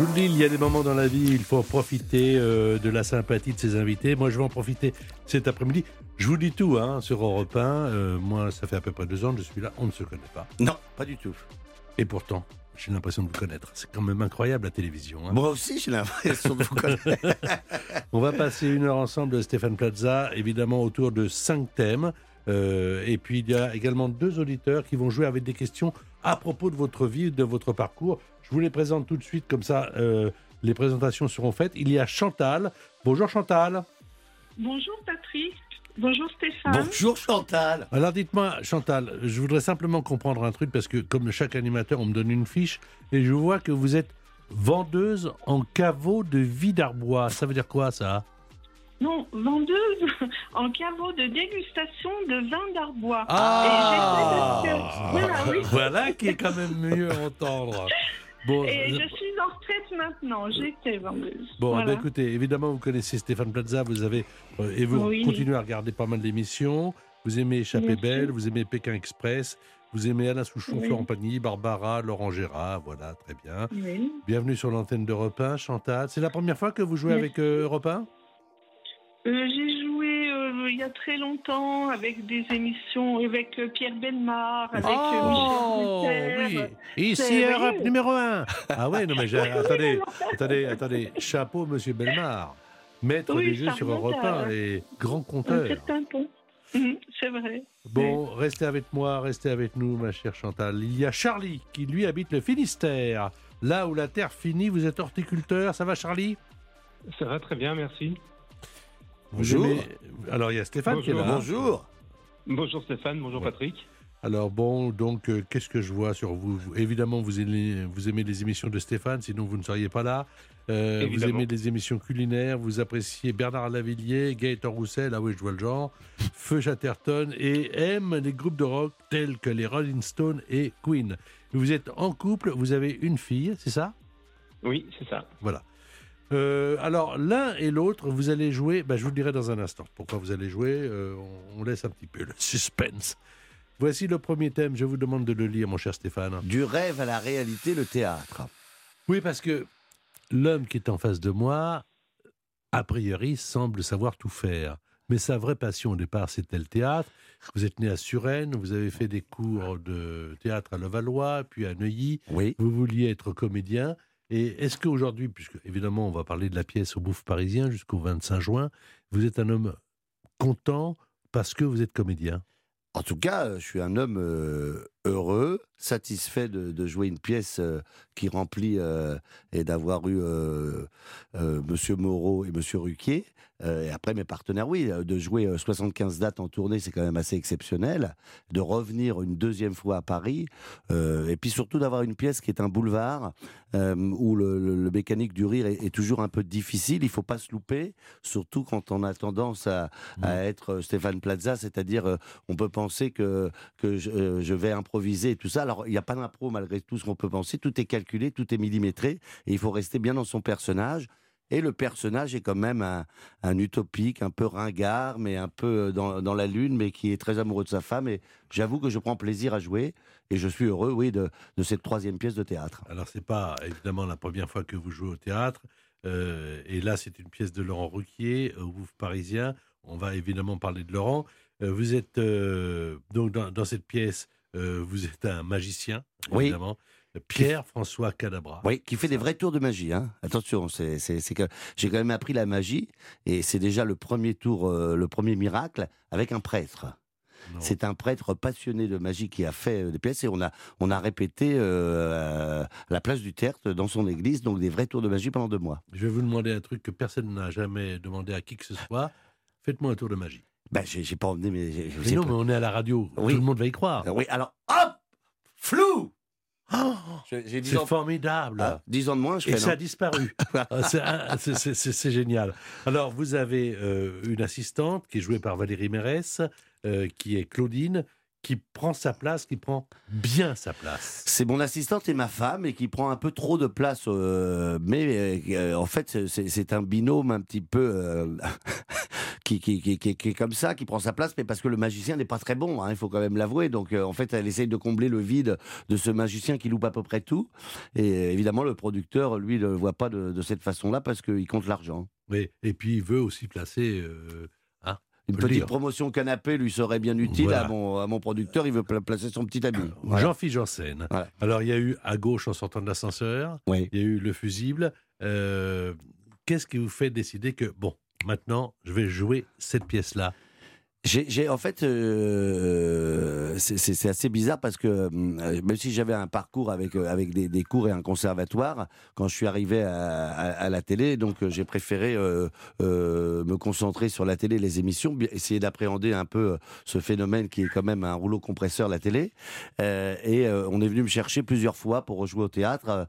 Vous le dis, il y a des moments dans la vie, il faut profiter euh, de la sympathie de ses invités. Moi, je vais en profiter cet après-midi. Je vous dis tout hein, sur Europe 1. Euh, moi, ça fait à peu près deux ans que je suis là. On ne se connaît pas. Non, pas du tout. Et pourtant, j'ai l'impression de vous connaître. C'est quand même incroyable la télévision. hein. Moi aussi, j'ai l'impression de vous connaître. On va passer une heure ensemble Stéphane Plaza, évidemment autour de cinq thèmes. Euh, et puis il y a également deux auditeurs qui vont jouer avec des questions à propos de votre vie, de votre parcours. Je vous les présente tout de suite, comme ça euh, les présentations seront faites. Il y a Chantal. Bonjour Chantal. Bonjour Patrick. Bonjour Stéphane. Bonjour Chantal. Alors dites-moi Chantal, je voudrais simplement comprendre un truc parce que comme chaque animateur, on me donne une fiche et je vois que vous êtes vendeuse en caveau de vie d'Arbois. Ça veut dire quoi ça? Non, vendeuse en caveau de dégustation de vin d'Arbois. Ah Et j'essaie de- Voilà, oui. Voilà qui est quand même mieux à entendre. Bon, Et je suis en retraite maintenant. J'étais vendeuse. Bon, Voilà. eh ben, écoutez, évidemment, vous connaissez Stéphane Plaza, vous avez euh, et vous Oui. continuez à regarder pas mal d'émissions. Vous aimez Échappée Belle, vous aimez Pékin Express, vous aimez Alain Souchon, Oui. Florent Pagny, Barbara, Laurent Gérard, voilà, très bien. Oui. Bienvenue sur l'antenne d'Europe 1, Chantal. C'est la première fois que vous jouez Merci. avec euh, Europe 1 Euh, J'ai joué il y a très longtemps avec des émissions avec euh, Pierre Belmar, avec Oh, euh, Michel oui, ici Europe numéro 1. Ah ouais, non mais j'ai- attendez, attendez, attendez, chapeau Monsieur Belmar, maître Oui, des jeux sur Europe à- 1 et grand Un compteur. certain temps. Mhm, C'est vrai. Bon, restez avec moi, restez avec nous, ma chère Chantal. Il y a Charlie qui, lui, habite le Finistère. Là où la terre finit, vous êtes horticulteur. Ça va, Charlie? Ça va très bien, merci. Bonjour. aimez- Alors, il y a Stéphane qui est là. Bonjour. Bonjour Stéphane, bonjour Ouais. Patrick. Alors, bon, donc, euh, qu'est-ce que je vois sur vous? Vous- Évidemment, vous aimez, vous aimez les émissions de Stéphane, sinon vous ne seriez pas là. Euh, vous aimez les émissions culinaires, vous appréciez Bernard Lavillier, Gaëtan Roussel, ah oui, je vois le genre, Feu Chatterton, et aime les groupes de rock tels que les Rolling Stones et Queen. Vous êtes en couple, vous avez une fille, c'est ça? Oui, c'est ça. Voilà. Euh, alors, l'un et l'autre, vous allez jouer, bah, je vous le dirai dans un instant. Pourquoi vous allez jouer euh, on, on laisse un petit peu le suspense. Voici le premier thème, je vous demande de le lire, mon cher Stéphane. Du rêve à la réalité, le théâtre. Oui, parce que l'homme qui est en face de moi, a priori, semble savoir tout faire. Mais sa vraie passion au départ, c'était le théâtre. Vous êtes né à Suresnes, vous avez fait des cours de théâtre à Levallois, puis à Neuilly. Oui. Vous vouliez être comédien. Et est-ce qu'aujourd'hui, puisque évidemment on va parler de la pièce au Bouffe parisien jusqu'au 25 juin, vous êtes un homme content parce que vous êtes comédien? En tout cas, euh, je suis un homme euh, heureux, satisfait de, de jouer une pièce euh, qui remplit euh, et d'avoir eu euh, euh, Monsieur Moreau et Monsieur Ruquier. Et après mes partenaires, oui, de jouer euh, 75 dates en tournée, c'est quand même assez exceptionnel. De revenir une deuxième fois à Paris, et puis surtout d'avoir une pièce qui est un boulevard où le, le- le mécanique du rire est, est toujours un peu difficile. Il faut pas se louper, surtout quand on a tendance à, à être Stéphane Plaza, c'est-à-dire on peut penser que que je, je vais improviser et tout ça. Alors il n'y a pas d'impro malgré tout ce qu'on peut penser. Tout est calculé, tout est millimétré, et il faut rester bien dans son personnage. Et le personnage est quand même un, utopique, un peu ringard, mais un peu dans, dans la lune, mais qui est très amoureux de sa femme. Et j'avoue que je prends plaisir à jouer, et je suis heureux, oui, de, de cette troisième pièce de théâtre. Alors, c'est pas évidemment la première fois que vous jouez au théâtre. Euh, et là, c'est une pièce de Laurent Ruquier au Bouffe parisien. On va évidemment parler de Laurent. Euh, vous êtes euh, donc dans cette pièce, euh, vous êtes un magicien, Oui. évidemment. Pierre-François Cadabra. Oui, qui fait des vrais tours de magie. Hein. Attention, c'est j'ai quand même appris la magie et c'est déjà le premier tour, euh, le premier miracle avec un prêtre. C'est un prêtre passionné de magie qui a fait euh, des pièces et on a, on a répété euh, à la place du théâtre dans son église, donc des vrais tours de magie pendant deux mois. Je vais vous demander un truc que personne n'a jamais demandé à qui que ce soit. Faites-moi un tour de magie. Ben, j'ai pas emmené, mais Mais non, pas- mais on est à la radio. Oui. Tout le monde va y croire. Oui, alors, hop Flou Oh, J'ai j'ai 10 c'est ans, formidable. ah, 10 ans de moins, je Et fais, ça a disparu. Ah, c'est- génial. Alors, vous avez euh, une assistante qui est jouée par Valérie Mérès, euh, qui est Claudine, qui prend sa place, qui prend bien sa place. C'est mon assistante et ma femme et qui prend un peu trop de place. euh, mais euh, en fait, c'est- c'est un binôme un petit peu euh, qui, qui, qui, qui- qui est comme ça, qui prend sa place, mais parce que le magicien n'est pas très bon, hein, il faut quand même l'avouer. Donc euh, en fait, elle essaye de combler le vide de ce magicien qui loupe à peu près tout. Et euh, évidemment, le producteur, lui, ne le voit pas de, de cette façon-là parce qu'il compte l'argent. Oui. Et puis, il veut aussi placer. euh, Une Faut le petite promotion canapé lui serait bien utile Voilà. à, mon, à mon producteur. Il veut pla- placer son petit ami. Voilà. Jean-Philippe Janssen. Voilà. Alors, il y a eu à gauche en sortant de l'ascenseur, Oui. il y a eu le fusible. Euh, Qu'est-ce qui vous fait décider que, bon, maintenant, je vais jouer cette pièce-là J'ai, en fait, euh, c'est, assez bizarre parce que euh, même si j'avais un parcours avec euh, avec des, des cours et un conservatoire, quand je suis arrivé à, à- à la télé, donc j'ai préféré euh, me concentrer sur la télé, les émissions, essayer d'appréhender un peu ce phénomène qui est quand même un rouleau compresseur la télé. Et on est venu me chercher plusieurs fois pour rejouer au théâtre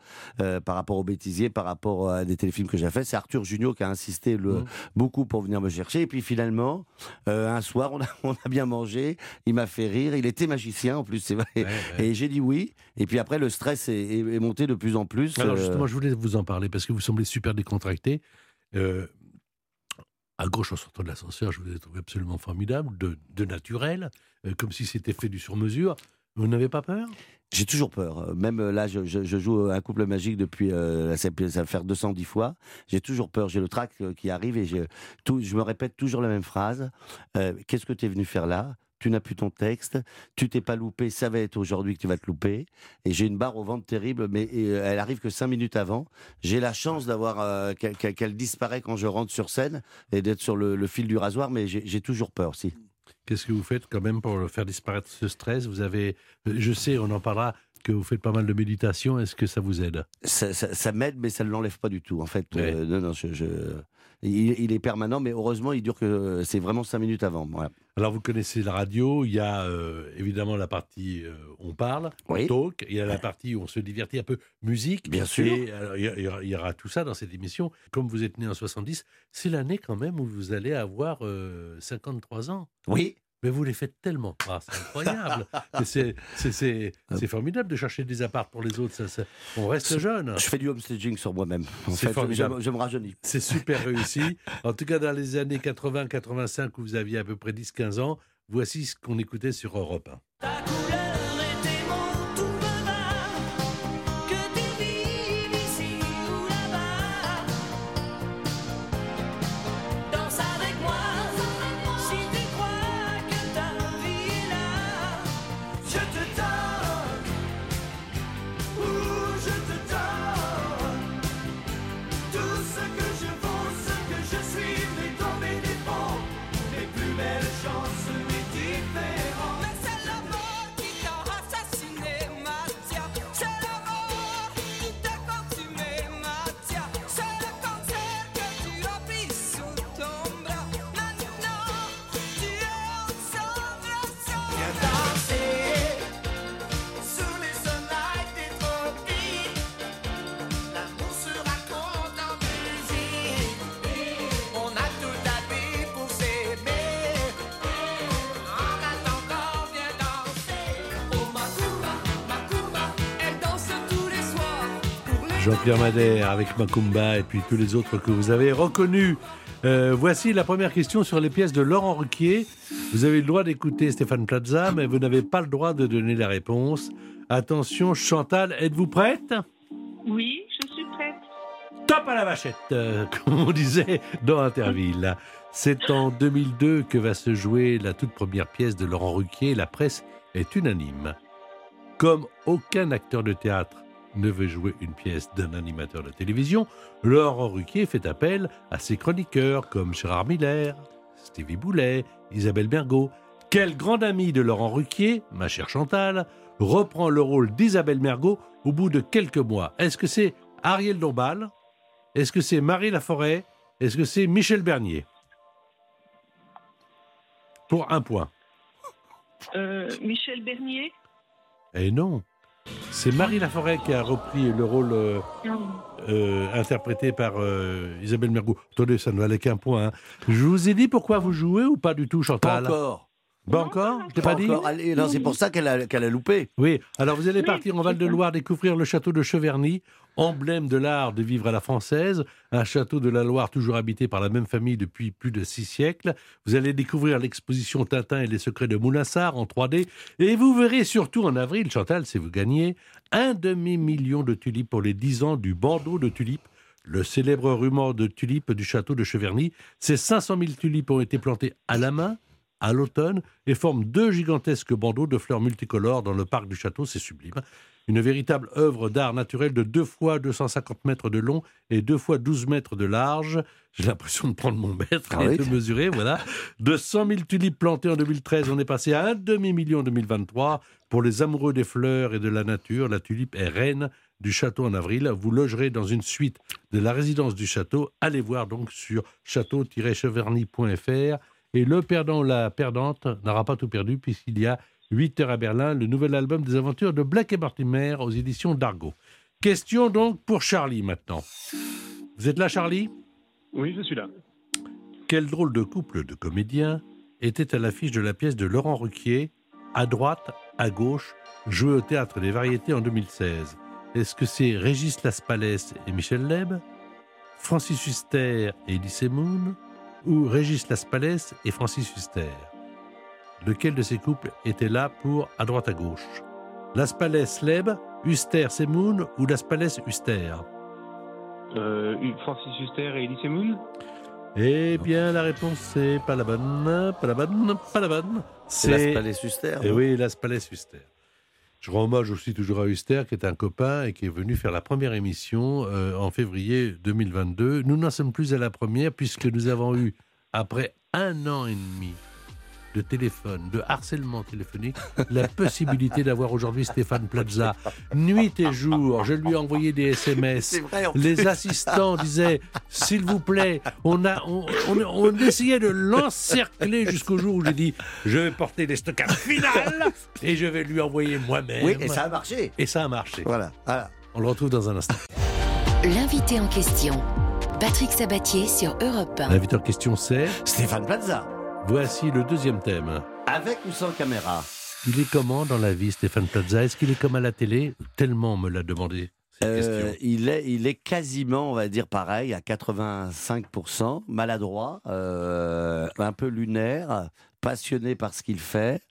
par rapport au bêtisier, par rapport à des téléfilms que j'ai fait. C'est Arthur Junio qui a insisté le, Mhm. beaucoup pour venir me chercher. Et puis finalement, un soir, on a, on a bien mangé. Il m'a fait rire. Il était magicien en plus, c'est vrai. Ouais, ouais. Et j'ai dit oui. Et puis après, le stress est, est- est monté de plus en plus. Alors Euh, justement, je voulais vous en parler parce que vous semblez super décontracté. Euh, à gauche, en sortant de l'ascenseur, je vous ai trouvé absolument formidable, de, de naturel, euh, comme si c'était fait du sur-mesure. Vous n'avez pas peur? J'ai toujours peur. Euh, Même euh, là, je, joue un couple magique depuis, euh, ça, va faire 210 fois. J'ai toujours peur. J'ai le trac euh, qui arrive et je, me répète toujours la même phrase. Euh, Qu'est-ce que tu es venu faire là? Tu n'as plus ton texte, tu t'es pas loupé, ça va être aujourd'hui que tu vas te louper. Et j'ai une barre au ventre terrible, mais euh, elle arrive que cinq minutes avant. J'ai la chance d'avoir euh, qu'elle qu'elle disparaît quand je rentre sur scène et d'être sur le, fil du rasoir, mais j'ai toujours peur, si. Qu'est-ce que vous faites quand même pour faire disparaître ce stress? Vous avez, je sais, on en parlera, que vous faites pas mal de méditation. Est-ce que ça vous aide? Ça, ça- ça m'aide, mais ça ne l'enlève pas du tout. En fait, Ouais. Euh, non, non, je, je- Il, il est permanent, mais heureusement, il dure que c'est vraiment cinq minutes avant. Voilà. Alors, vous connaissez la radio. Il y a euh, évidemment la partie euh, on parle, Oui. talk. Il y a la partie où on se divertit un peu, musique. Bien sûr. Et alors, il y, a- il y aura- il y aura tout ça dans cette émission. Comme vous êtes né en 70, c'est l'année quand même où vous allez avoir euh, 53 ans. Oui. Mais vous les faites tellement pas, c'est incroyable. C'est, c'est formidable de chercher des apparts pour les autres. Ça, ça- on reste jeune. Je fais du homestaging sur moi-même. C'est formidable. Je, je me rajeunis. C'est super réussi. En tout cas, dans les années 80-85, où vous aviez à peu près 10-15 ans, voici ce qu'on écoutait sur Europe 1. Madère avec Macumba et puis tous les autres que vous avez reconnus. Euh, voici la première question sur les pièces de Laurent Ruquier. Vous avez le droit d'écouter Stéphane Plaza, mais vous n'avez pas le droit de donner la réponse. Attention, Chantal, êtes-vous prête? Oui, je suis prête. Top à la vachette, euh, comme on disait dans Interville. C'est en 2002 que va se jouer la toute première pièce de Laurent Ruquier. La presse est unanime. Comme aucun acteur de théâtre ne veut jouer une pièce d'un animateur de télévision, Laurent Ruquier fait appel à ses chroniqueurs comme Gérard Miller, Stevie Boulet, Isabelle Bergot. Quel grand ami de Laurent Ruquier, ma chère Chantal, reprend le rôle d'Isabelle Mergot au bout de quelques mois. Est-ce que c'est Ariel Dombal? Est-ce que c'est Marie Laforêt? Est-ce que c'est Michel Bernier? Pour un point. Euh, Michel Bernier? Eh non c'est Marie Laforêt qui a repris le rôle euh, euh, interprété par euh, Isabelle Mergo. Attendez, ça ne valait qu'un point. hein. Je vous ai dit pourquoi vous jouez ou pas du tout, Pas Chantal encore. Pas Non, encore pas Je t'ai pas dit encore. Allez, non, c'est pour ça qu'elle a, qu'elle a loupé. Oui, alors vous allez Oui, partir en Val-de-Loire découvrir le château de Cheverny, emblème de l'art de vivre à la française, un château de la Loire toujours habité par la même famille depuis plus de six siècles. Vous allez découvrir l'exposition Tintin et les secrets de Moulinsart en 3D. Et vous verrez surtout en avril, Chantal, si vous gagnez, un demi-million de tulipes pour les 10 ans du bandeau de tulipes. Le célèbre rument de tulipes du château de Cheverny. Ces 500 000 tulipes ont été plantées à la main, à l'automne et forment deux gigantesques bandeaux de fleurs multicolores dans le parc du château. C'est sublime. Une véritable œuvre d'art naturel de 2 fois 250 mètres de long et 2 fois 12 mètres de large. J'ai l'impression de prendre mon mètre Ah et oui. de mesurer. Voilà. De 100 000 tulipes plantées en 2013, on est passé à un demi-million en 2023. Pour les amoureux des fleurs et de la nature, la tulipe est reine du château en avril. Vous logerez dans une suite de la résidence du château. Allez voir donc sur château-cheverny.fr. Et le perdant ou la perdante n'aura pas tout perdu puisqu'il y a 8 heures à Berlin, le nouvel album des aventures de Black et Mortimer aux éditions d'Argo. Question donc pour Charlie maintenant. Vous êtes là Charlie? Oui, je suis là. Quel drôle de couple de comédiens était à l'affiche de la pièce de Laurent Ruquier, à droite, à gauche, joué au théâtre des variétés en 2016 Est-ce que c'est Régis Laspalès et Michel Leb Francis Huster et Elie Moon Ou Régis Laspalès et Francis Huster? Lequel de ces couples était là pour à droite à gauche Laspalès Leb, Huster Semoun ou Laspalès Huster? Euh, Francis Huster et Elise Moon Eh bien, la réponse c'est pas la bonne, pas la bonne, pas la bonne. C'est la Palais Suster. Eh oui, Las Palais Huster. Je rends hommage aussi toujours à Huster, qui est un copain et qui est venu faire la première émission euh, en février 2022. Nous n'en sommes plus à la première puisque nous avons eu, après un an et demi de téléphone, de harcèlement téléphonique, la possibilité d'avoir aujourd'hui Stéphane Plaza. Nuit et jour, je lui ai envoyé des SMS. C'est vrai. en Les plus. assistants disaient, s'il vous plaît, on, a, on, on- on essayait de l'encercler jusqu'au jour où j'ai dit, je vais porter les stockades finales et je vais lui envoyer moi-même. Oui, et ça a marché. Et ça a marché. Voilà. voilà. On le retrouve dans un instant. L'invité en question. Patrick Sabatier sur Europe 1. L'invité en question c'est, Stéphane Plaza. Voici le deuxième thème. Avec ou sans caméra Il est comment dans la vie, Stéphane Plaza? Est-ce qu'il est comme à la télé? Tellement on me l'a demandé, Euh, il, est, il est quasiment, on va dire, pareil, à 85%, maladroit, euh, un peu lunaire, passionné par ce qu'il fait.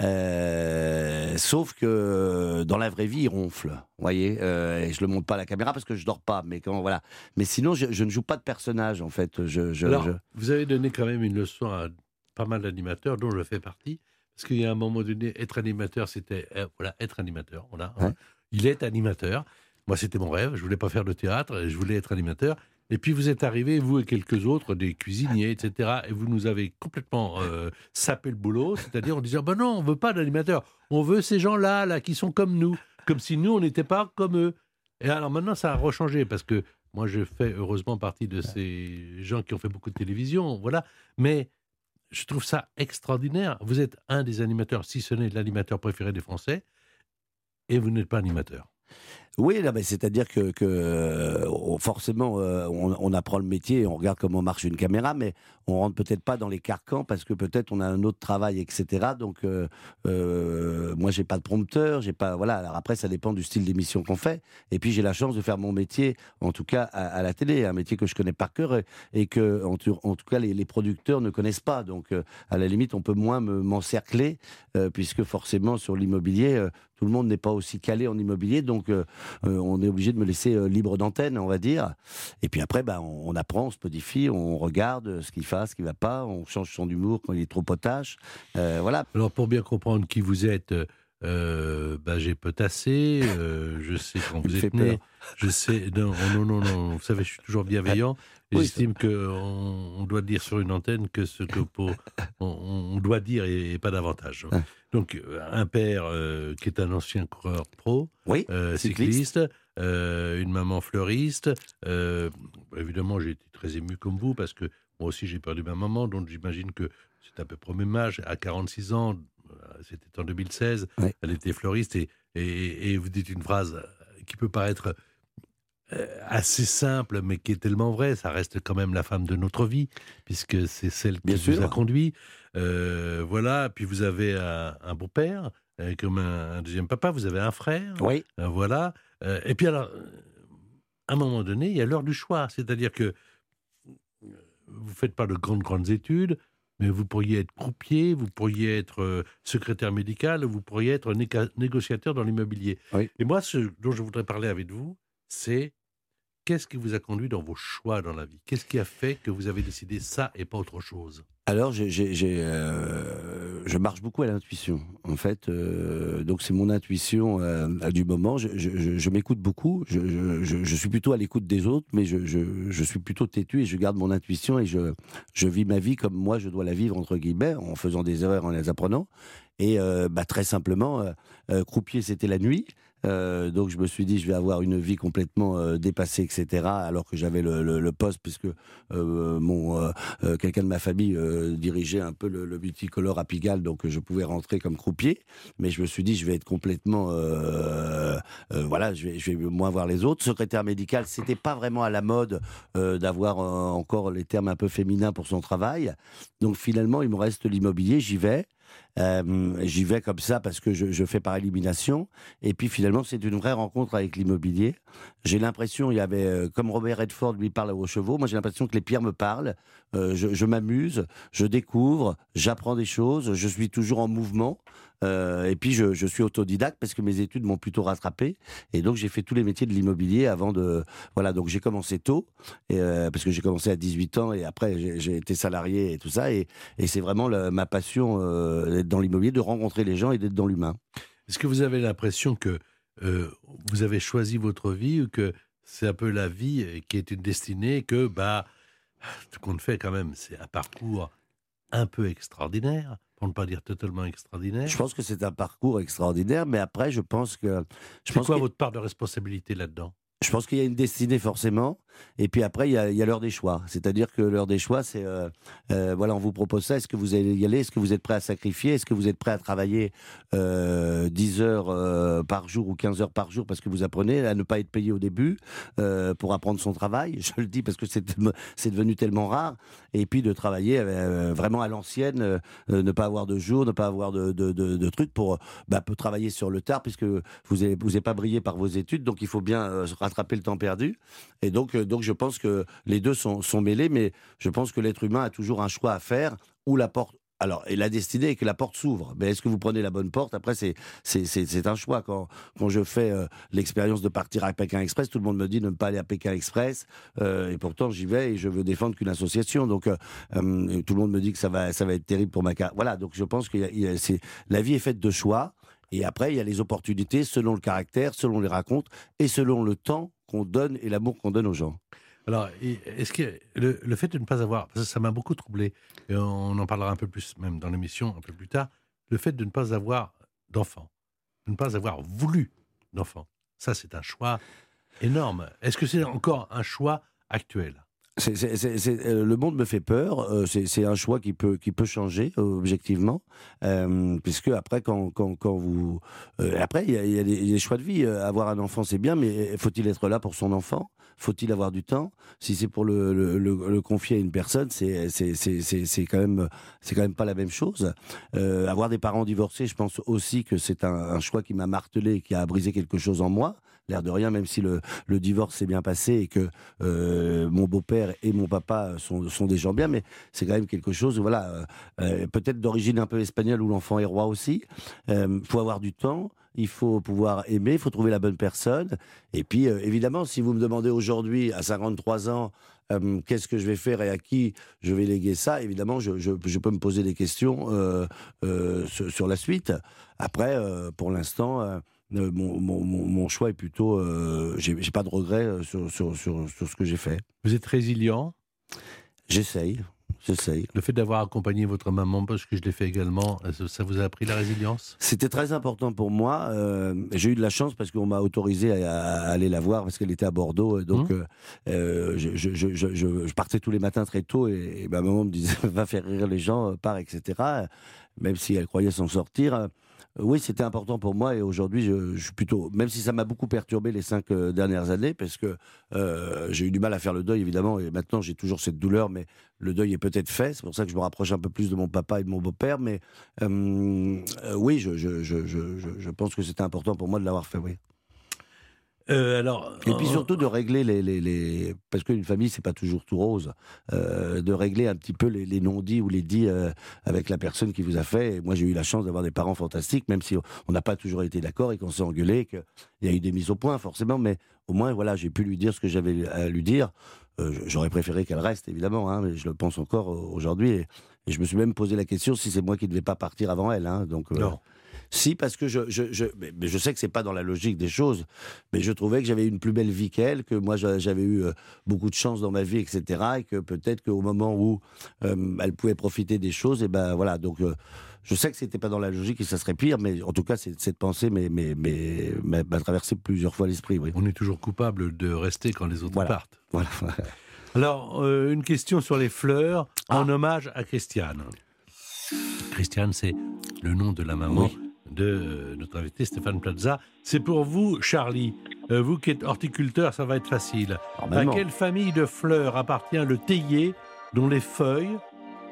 euh, sauf que dans la vraie vie, il ronfle. Vous voyez, euh, et je le montre pas à la caméra parce que je dors pas. Mais quand voilà. Mais sinon, je, je ne joue pas de personnage en fait. Je, je- Alors, je- vous avez donné quand même une leçon à pas mal d'animateurs, dont je fais partie, parce qu'il y a un moment donné, être animateur, c'était euh, voilà, être animateur. Voilà, Ouais. hein. Il est animateur. Moi, c'était mon rêve. Je voulais pas faire de théâtre, je voulais être animateur. Et puis vous êtes arrivés, vous et quelques autres, des cuisiniers, etc. Et vous nous avez complètement euh, sapé le boulot, c'est-à-dire en disant, ben non, on veut pas d'animateur. On veut ces gens-là, là, qui sont comme nous, comme si nous, on n'était pas comme eux. Et alors maintenant, ça a rechangé parce que moi, je fais heureusement partie de ces gens qui ont fait beaucoup de télévision, voilà. Mais je trouve ça extraordinaire. Vous êtes un des animateurs, si ce n'est l'animateur préféré des Français, et vous n'êtes pas animateur. Oui, c'est-à-dire que, euh, forcément, euh, on, on apprend le métier, on regarde comment marche une caméra, mais on rentre peut-être pas dans les carcans parce que peut-être on a un autre travail, etc. Donc, euh, euh, moi, j'ai pas de prompteur, j'ai pas, voilà. Alors après, ça dépend du style d'émission qu'on fait. Et puis, j'ai la chance de faire mon métier, en tout cas à, la télé, un métier que je connais par cœur et, que, en, tout- en tout cas, les, producteurs ne connaissent pas. Donc, euh, à la limite, on peut moins me- m'encercler euh, puisque forcément, sur l'immobilier. euh, tout le monde n'est pas aussi calé en immobilier, donc on est obligé de me laisser libre d'antenne, on va dire. Et puis après, ben, on, apprend, on se modifie, on regarde ce qu'il fait, ce qui va pas, on change son humour quand il est trop potache. Euh, voilà. Alors, pour bien comprendre qui vous êtes, euh, euh, bah, j'ai potassé, euh, je sais quand vous êtes né, je sais, non, non, non, non, vous savez, je suis toujours bienveillant, et Oui, j'estime qu'on on doit dire sur une antenne que ce que pour- on, on doit dire et, et pas davantage. Ouais. Donc, un père euh, qui est un ancien coureur pro, Oui, cycliste. cycliste, une maman fleuriste. évidemment, j'ai été très ému comme vous parce que moi aussi j'ai perdu ma maman, donc j'imagine que c'est à peu près au même âge. À 46 ans, euh, c'était en 2016, Ouais. elle était fleuriste et, et, et vous dites une phrase euh, qui peut paraître euh, assez simple, mais qui est tellement vraie. Ça reste quand même la femme de notre vie, puisque c'est celle qui Bien vous sûr. a conduit. Euh, voilà, puis vous avez un, un beau-père, euh, comme un, un deuxième papa, vous avez un frère. Oui, Euh, voilà. Et puis alors, à un moment donné, il y a l'heure du choix. C'est-à-dire que vous ne faites pas de grandes, grandes études, mais vous pourriez être croupier, vous pourriez être euh, secrétaire médical, vous pourriez être négociateur dans l'immobilier. Oui. Et moi, ce dont je voudrais parler avec vous, c'est qu'est-ce qui vous a conduit dans vos choix dans la vie? Qu'est-ce qui a fait que vous avez décidé ça et pas autre chose? Alors, euh, je marche beaucoup à l'intuition. En fait, euh, donc c'est mon intuition euh, du moment. Je, m'écoute beaucoup. Je, suis plutôt à l'écoute des autres, mais je, suis plutôt têtu et je garde mon intuition et je, vis ma vie comme moi je dois la vivre entre guillemets, en faisant des erreurs, en les apprenant. Et euh, bah, très simplement, croupier, c'était la nuit. Euh, donc je me suis dit je vais avoir une vie complètement euh, dépassée etc alors que j'avais le, poste puisque euh, quelqu'un de ma famille dirigeait un peu le, le multicolore à Pigalle, donc je pouvais rentrer comme croupier. Mais je me suis dit, je vais être complètement, voilà, je vais, moins voir les autres. Secrétaire médical, c'était pas vraiment à la mode d'avoir encore les termes un peu féminins pour son travail. Donc finalement, il me reste l'immobilier, j'y vais. Euh, j'y vais comme ça parce que je, fais par élimination. Et puis finalement, c'est une vraie rencontre avec l'immobilier. J'ai l'impression, il y avait, euh, comme Robert Redford lui parle aux chevaux, moi j'ai l'impression que les pierres me parlent. Euh, je m'amuse, je découvre, j'apprends des choses, je suis toujours en mouvement. Euh, et puis je, suis autodidacte parce que mes études m'ont plutôt rattrapé. Et donc j'ai fait tous les métiers de l'immobilier avant de... Voilà, donc j'ai commencé tôt, euh, parce que j'ai commencé à 18 ans et après j'ai- été salarié et tout ça. Et, c'est vraiment ma passion euh, d'être dans l'immobilier, de rencontrer les gens et d'être dans l'humain. Est-ce que vous avez l'impression que vous avez choisi votre vie ou que c'est un peu la vie qui est une destinée que bah ce qu'on fait quand même, c'est un parcours un peu extraordinaire, pour ne pas dire totalement extraordinaire. Je pense que c'est un parcours extraordinaire, mais après je pense que... C'est quoi votre part de responsabilité là-dedans? Je pense qu'il y a une destinée forcément, et puis après il y a, l'heure des choix. C'est-à-dire que l'heure des choix, c'est euh, euh, voilà, on vous propose ça. Est-ce que vous allez y aller? Est-ce que vous êtes prêt à sacrifier? Est-ce que vous êtes prêt à travailler euh, 10 heures euh, par jour ou 15 heures par jour parce que vous apprenez à ne pas être payé au début pour apprendre son travail? Je le dis parce que c'est devenu tellement rare. Et puis de travailler vraiment à l'ancienne, ne pas avoir de jour, ne pas avoir de, de, de- trucs pour bah, peut travailler sur le tard puisque vous n'avez pas brillé par vos études, donc il faut bien rattraper le temps perdu. Et donc, donc je pense que les deux sont, sont mêlés, mais je pense que l'être humain a toujours un choix à faire la porte. Alors, et la destinée est que la porte s'ouvre. Mais est-ce que vous prenez la bonne porte? Après, c'est c'est un choix. Quand quand je fais euh, l'expérience de partir à Pékin Express, tout le monde me dit de ne pas aller à Pékin Express, euh, et pourtant j'y vais et je veux défendre qu'une association. Donc, euh, tout le monde me dit que ça va ça va être terrible pour ma carrière. Voilà. Donc, je pense que la vie est faite de choix. Et après, il y a les opportunités selon le caractère, selon les racontes et selon le temps qu'on donne et l'amour qu'on donne aux gens. Alors, est-ce que le, fait de ne pas avoir, ça m'a beaucoup troublé, et on en parlera un peu plus même dans l'émission un peu plus tard, le fait de ne pas avoir d'enfant, de ne pas avoir voulu d'enfant, ça c'est un choix énorme. Est-ce que c'est encore un choix actuel? Euh, le monde me fait peur. euh, c'est un choix qui peut qui peut changer euh, objectivement, puisque après quand quand, quand vous après il y a, des choix de vie. Avoir un enfant c'est bien, mais faut-il être là pour son enfant? Faut-il avoir du temps? Si c'est pour le, le, confier à une personne, c'est c'est quand même c'est quand même pas la même chose. Avoir des parents divorcés, je pense aussi que c'est un, un choix qui m'a martelé, qui a brisé quelque chose en moi. L'air de rien, même si le, divorce s'est bien passé et que euh, mon beau-père et mon papa sont, des gens bien, mais c'est quand même quelque chose, voilà, euh, euh, peut-être d'origine un peu espagnole où l'enfant est roi aussi. Il faut avoir du temps. Il faut pouvoir aimer, il faut trouver la bonne personne. Et puis, évidemment, si vous me demandez aujourd'hui, à 53 ans, qu'est-ce que je vais faire et à qui je vais léguer ça, évidemment, je, peux me poser des questions sur, la suite. Après, pour l'instant, euh, euh, mon, mon- mon- mon choix est plutôt. euh, j'ai pas de regrets euh, sur, sur, sur, sur ce que j'ai fait. Vous êtes résilient? J'essaye, j'essaye. Le fait d'avoir accompagné votre maman, parce que je l'ai fait également, ça- ça vous a appris la résilience? C'était très important pour moi. euh, J'ai eu de la chance parce qu'on m'a autorisé à, à aller la voir parce qu'elle était à Bordeaux. Donc, Mmh. euh, euh, je, je- je- je- je- je partais tous les matins très tôt et, et ma maman me disait va faire rire les gens, euh, pars, etc. Même si elle croyait s'en sortir. Oui, c'était important pour moi et aujourd'hui, je, suis plutôt. Même si ça m'a beaucoup perturbé les cinq euh, dernières années, parce que euh, j'ai eu du mal à faire le deuil, évidemment, et maintenant j'ai toujours cette douleur, mais le deuil est peut-être fait. C'est pour ça que je me rapproche un peu plus de mon papa et de mon beau-père. Mais euh, oui, je- je pense que c'était important pour moi de l'avoir fait, oui. Euh, alors, Et puis surtout de régler les, les, les... parce qu'une famille c'est pas toujours tout rose, euh, de régler un petit peu les, les non-dits ou les dits euh, avec la personne qui vous a fait. Et moi j'ai eu la chance d'avoir des parents fantastiques, même si on n'a pas toujours été d'accord et qu'on s'est engueulé, qu'il y a eu des mises au point forcément, mais au moins voilà j'ai pu lui dire ce que j'avais à lui dire. J'aurais préféré qu'elle reste évidemment, hein, mais je le pense encore aujourd'hui. Et, et je me suis même posé la question si c'est moi qui ne devais pas partir avant elle. Hein, donc non. Si, parce que je, je, je, mais je sais que c'est pas dans la logique des choses, mais je trouvais que j'avais une plus belle vie qu'elle, que moi j'a- j'avais eu euh, beaucoup de chance dans ma vie, etc. Et que peut-être qu'au moment où euh, elle pouvait profiter des choses, et ben voilà. Donc euh, je sais que c'était pas dans la logique et ça serait pire, mais en tout cas cette pensée mais mais mais m'a m'a traversé plusieurs fois l'esprit. Oui. On est toujours coupable de rester quand les autres Voilà. partent. Voilà. Alors, euh, une question sur les fleurs Ah. en hommage à Christiane. Christiane, c'est le nom de la maman Oui. De notre invité Stéphane Plaza. C'est pour vous, Charlie. Euh, vous qui êtes horticulteur, ça va être facile. À quelle famille de fleurs appartient le théier dont les feuilles,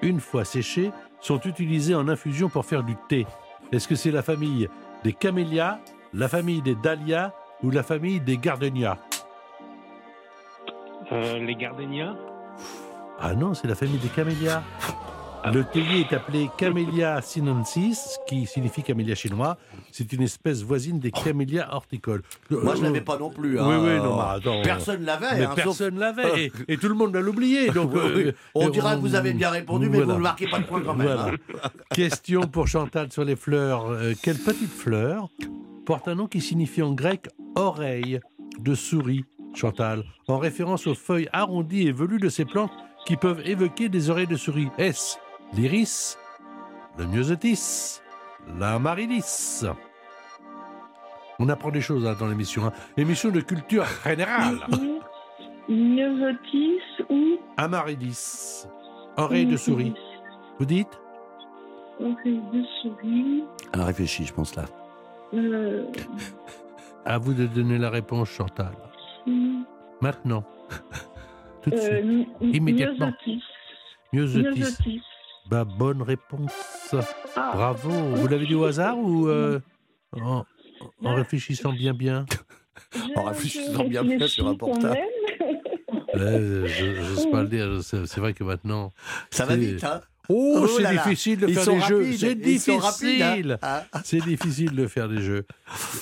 une fois séchées, sont utilisées en infusion pour faire du thé? Est-ce que c'est la famille des camélias, la famille des dahlias ou la famille des gardenias? Euh, les gardénias Ah non, c'est la famille des camélias. Le théier est appelé Camellia sinensis, qui signifie camélia chinois. C'est une espèce voisine des camélias horticoles. Moi je Euh, l'avais pas non plus. Oui, hein. oui, non, mais attends. Personne l'avait. Mais hein, sauf- personne l'avait, et, et tout le monde l'a oublié. Donc, Oui, oui. euh, On dira que vous avez bien répondu, mais voilà. vous ne marquez pas de point quand même. Voilà. hein. Question pour Chantal sur les fleurs. Euh, quelle petite fleur porte un nom qui signifie en grec oreille de souris, Chantal, en référence aux feuilles arrondies et velues de ces plantes qui peuvent évoquer des oreilles de souris Est-ce l'iris, le myosotis, l'amaryllis On apprend des choses hein, dans l'émission. hein. Émission de culture générale. Myosotis ou Amaryllis, oreille de souris. Vous dites? Oreille de souris. Elle réfléchit, je pense là. Euh, À vous de donner la réponse, Chantal. Maintenant. Tout de euh, suite. Immédiatement. Myosotis. Myosotis. Bah, bonne réponse. Ah, Bravo. Vous l'avez dit au hasard ou euh, en, réfléchissant bien bien en réfléchissant bien bien sur un portable. Ouais, je J'ose pas le dire. C'est vrai que maintenant. Ça va vite, hein? Oh, Oh c'est difficile de Ils faire des jeux. C'est difficile. hein. C'est difficile de faire des jeux.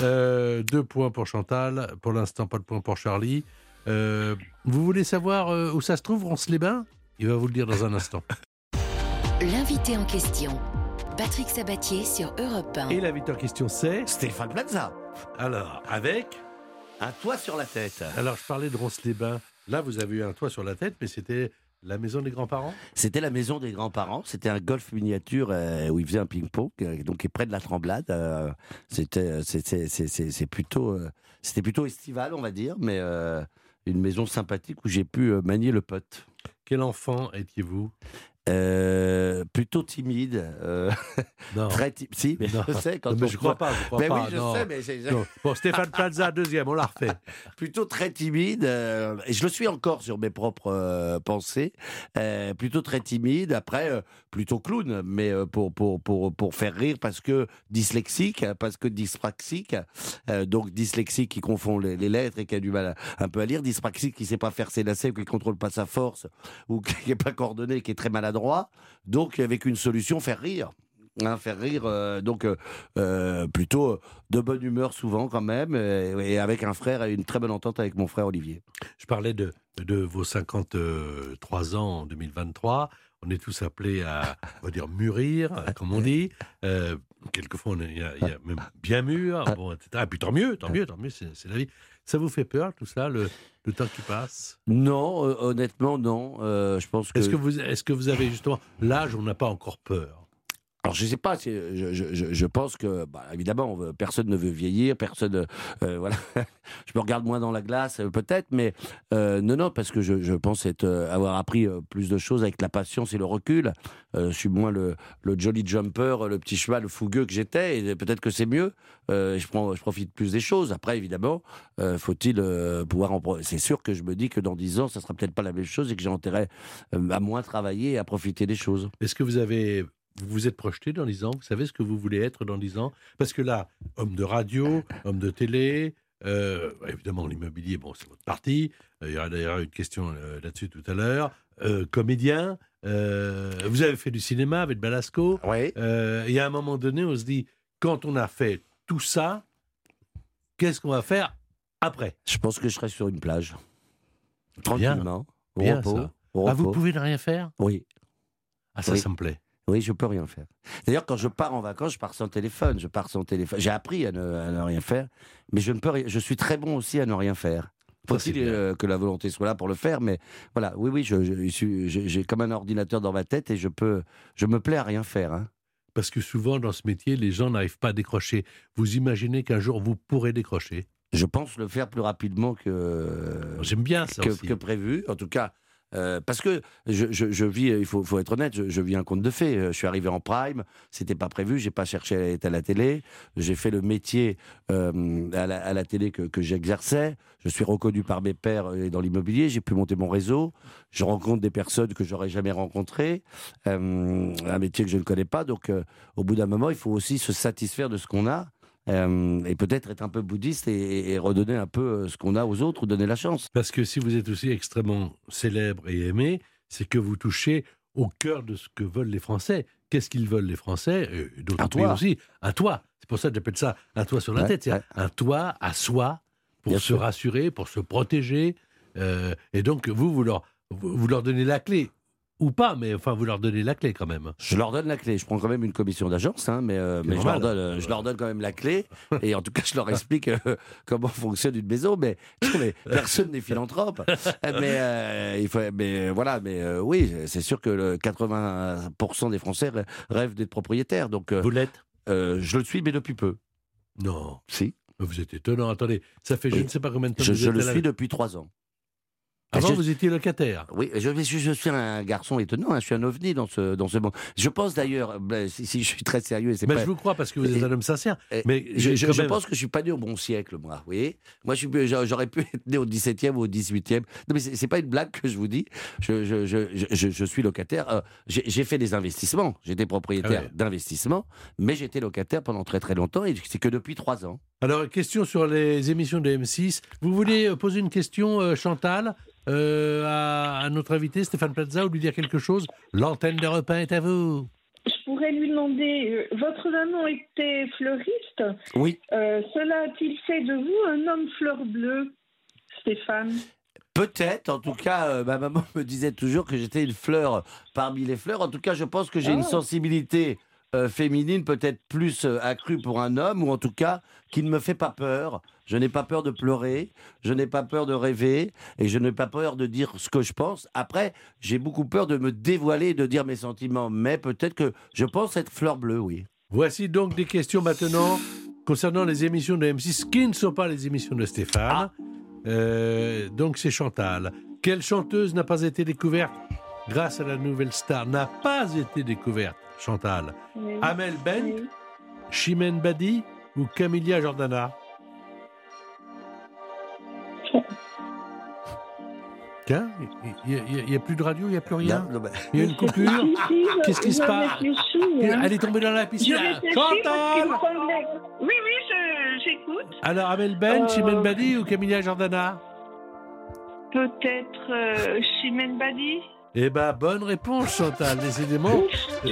Euh, deux points pour Chantal. Pour l'instant, pas de point pour Charlie. Euh, vous voulez savoir euh, où ça se trouve, Ronce-les-Bains? Il va vous le dire dans un instant. L'invité en question, Patrick Sabatier sur Europe 1. Et l'invité en question, c'est Stéphane Plaza, Alors, avec un toit sur la tête. Alors, je parlais de Ronce-les-Bains. Là, vous avez eu un toit sur la tête, mais c'était la maison des grands-parents? C'était la maison des grands-parents. C'était un golf miniature euh, où ils faisaient un ping-pong, euh, donc qui est près de la Tremblade. euh, c'était, c'était, c'est, c'est- c'est plutôt, euh, c'était plutôt estival, on va dire, mais euh, une maison sympathique où j'ai pu euh, manier le pote. Quel enfant étiez-vous? Euh, plutôt timide, euh, Non. très timide. Si, mais Non. je sais quand mais on je crois pas, je crois Mais pas. oui, je non. sais, mais c'est Non. Bon, Stéphane Plaza, deuxième, on l'a refait. plutôt très timide. euh, et je le suis encore sur mes propres pensées. plutôt très timide. Après, plutôt clown, mais pour, pour, pour, pour faire rire parce que dyslexique, parce que dyspraxique. donc dyslexique qui confond les, les lettres et qui a du mal à- un peu à lire. Dyspraxique qui sait pas faire ses lacets, qui contrôle pas sa force ou qui est pas coordonné, qui est très maladroit. Donc avec une solution, faire rire. hein, faire rire. euh, donc euh, euh, plutôt de bonne humeur souvent quand même, et avec un frère et une très bonne entente avec mon frère Olivier. Je parlais de, de vos 53 ans en 2023. On est tous appelés à, on va dire, mûrir, comme on dit. Euh, quelquefois, on est- il y, a- il y a même bien mûr, bon, etc. Et puis tant mieux, tant mieux, tant mieux, c'est la vie. Ça vous fait peur, tout ça, le, le temps qui passe? Non, euh, honnêtement non. Euh, je pense que. Est-ce que, vous, est que vous avez justement l'âge où on n'a pas encore peur Alors je sais pas, je, pense que bah, évidemment personne ne veut vieillir, personne euh, voilà. je me regarde moins dans la glace euh, peut-être, mais euh, non non parce que je, pense être euh, avoir appris euh, plus de choses avec la patience et le recul. Euh, je suis moins le, le jolly jumper, le petit cheval fougueux que j'étais et peut-être que c'est mieux. Euh, je profite plus des choses. Après évidemment euh, faut-il euh, pouvoir en c'est sûr que je me dis que dans 10 ans ça sera peut-être pas la même chose et que j'ai intérêt euh, à moins travailler et à profiter des choses. Est-ce que vous avez vous vous êtes projeté dans 10 ans Vous savez ce que vous voulez être dans 10 ans? Parce que là, homme de radio, homme de télé, euh, évidemment l'immobilier, bon, c'est votre partie. Euh, Il y aura d'ailleurs une question euh, là-dessus tout à l'heure. Euh, comédien, euh, vous avez fait du cinéma avec Balasco. Oui. Et à un moment donné, on se dit, quand on a fait tout ça, qu'est-ce qu'on va faire après? Je pense que je serai sur une plage. Bien. Tranquillement. Au Bien, repos. ça. au Ah, vous pouvez ne rien faire? Oui, Ah, ça, Oui. ça me plaît. Oui, je peux rien faire. D'ailleurs, quand je pars en vacances, je pars sans téléphone. Je pars sans téléphone. J'ai appris à ne, à ne rien faire, mais je ne peux rien. Je suis très bon aussi à ne rien faire. Faut-il euh, que la volonté soit là pour le faire, mais voilà, oui, oui, je, je- je j'ai j'ai comme un ordinateur dans ma tête et je peux, je me plais à rien faire. hein. Parce que souvent, dans ce métier, les gens n'arrivent pas à décrocher. Vous imaginez qu'un jour, vous pourrez décrocher Je pense le faire plus rapidement que J'aime bien ça que, aussi. que prévu. En tout cas, euh, parce que je, je- vis, il faut, faut être honnête, je, vis un conte de fées. Euh, Je suis arrivé en prime, c'était pas prévu, j'ai pas cherché à être à la télé. J'ai fait le métier euh, à, la, à la télé que, que j'exerçais. Je suis reconnu par mes pairs dans l'immobilier. J'ai pu monter mon réseau. Je rencontre des personnes que j'aurais jamais rencontrées. Un métier que je ne connais pas. Donc, au bout d'un moment, il faut aussi se satisfaire de ce qu'on a. euh, et peut-être être un peu bouddhiste et, et redonner un peu euh, ce qu'on a aux autres ou donner la chance. Parce que si vous êtes aussi extrêmement célèbre et aimé, c'est que vous touchez au cœur de ce que veulent les Français. Qu'est-ce qu'ils veulent les Français? Et d'autres pays aussi Un toit. C'est pour ça que j'appelle ça un toit sur la Ouais, tête. Ouais. un toit à soi pour Bien se sûr. rassurer, pour se protéger. Euh, et donc, vous, vous leur, vous, vous leur donnez la clé. Ou pas, mais enfin, vous leur donnez la clé quand même. Je leur donne la clé. Je prends quand même une commission d'agence, hein, mais, euh, mais je, leur donne, euh, je leur donne quand même la clé. Et en tout cas, je leur explique euh, comment fonctionne une maison. Mais, mais personne n'est philanthrope. mais, euh, il faut, mais voilà, mais oui, c'est sûr que le 80% des Français rê- rêvent d'être propriétaires. Donc, Vous l'êtes? je le suis, mais depuis peu. Non. Si. Vous êtes étonnant. Attendez, ça fait je Oui. ne sais pas combien de temps Je, que vous je êtes le suis depuis trois ans. Avant, Je- vous étiez locataire. Oui, je, je, je suis un garçon étonnant. hein, je suis un ovni dans ce, dans ce monde. Je pense d'ailleurs, ben, si, si je suis très sérieux, c'est Mais pas. je vous crois parce que vous êtes Et- un homme sincère. Mais je, même- pense que je suis pas né au bon siècle, moi. Vous voyez Moi, j'aurais pu être né au 17e ou au 18e. Non, mais c'est pas une blague que je vous dis. Je, suis locataire. Euh, J'ai fait des investissements. J'étais propriétaire Ah ouais. d'investissements, mais j'étais locataire pendant très très longtemps et c'est que depuis trois ans. Alors, question sur les émissions de M6. Vous voulez euh, poser une question, euh, Chantal, euh, à, à notre invité Stéphane Plaza ou lui dire quelque chose L'antenne de repas est à vous. Je pourrais lui demander, euh, votre maman était fleuriste. Oui. Euh, cela a-t-il fait de vous un homme fleur bleue, Stéphane? Peut-être, en tout cas, euh, ma maman me disait toujours que j'étais une fleur parmi les fleurs. En tout cas, je pense que j'ai une Ah. sensibilité euh, féminine peut-être plus euh, accrue pour un homme, ou en tout cas qui ne me fait pas peur. Je n'ai pas peur de pleurer, je n'ai pas peur de rêver, et je n'ai pas peur de dire ce que je pense. Après, j'ai beaucoup peur de me dévoiler, de dire mes sentiments, mais peut-être que je pense être fleur bleue, oui. Voici donc des questions maintenant concernant les émissions de M6 qui ne sont pas les émissions de Stéphane. Euh, donc, c'est Chantal. Quelle chanteuse n'a pas été découverte grâce à la nouvelle star? N'a pas été découverte, Chantal Oui. Amel Bent, Oui. Chimène Badi ou Camilia Jordana Tiens, il n'y a, plus de radio, il n'y a plus rien. Mais- Il y a une coupure. Si, si, je- Qu'est-ce qui se passe hein. Elle est tombée dans la piscine. Chantal Oui, oui, je- j'écoute. Alors, Amel Ben, Euh, Chimène Badi ou Camilia Jordana Peut-être euh, Chimène Badi Eh ben, bonne réponse, Chantal. Décidément,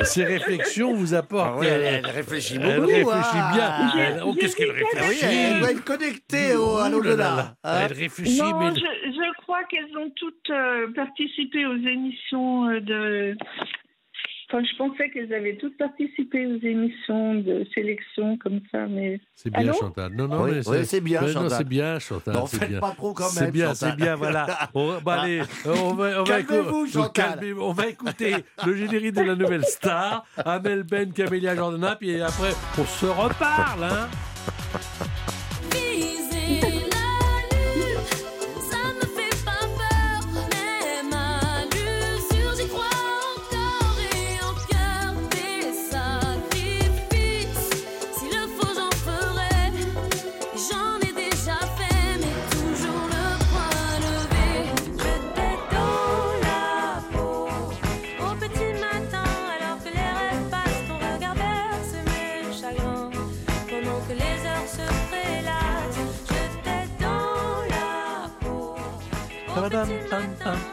ces réflexions vous apportent. Ah ouais, elle, euh, elle réfléchit elle beaucoup. réfléchit hein. bien. Elle- oh, j'ai qu'est-ce qu'elle Ah oui, réfléchit elle doit être connectée au, à l'au-delà. hein. Elle réfléchit, Non, mais. je, je crois qu'elles ont toutes euh, participé aux émissions euh, de. Enfin, je pensais qu'elles avaient toutes participé aux émissions de sélection comme ça, mais C'est bien, Allô Chantal. Non, non, Oui, mais oui, c'est bien, mais Non, Chantal. c'est bien, Chantal. Non, c'est faites bien. pas trop quand C'est même. bien, Chantal. c'est bien, voilà. On, bah, allez, on va, on va écou- Chantal. on va écouter le générique de la nouvelle star, Amel Ben, Camélia Jordana, puis après, on se reparle, hein.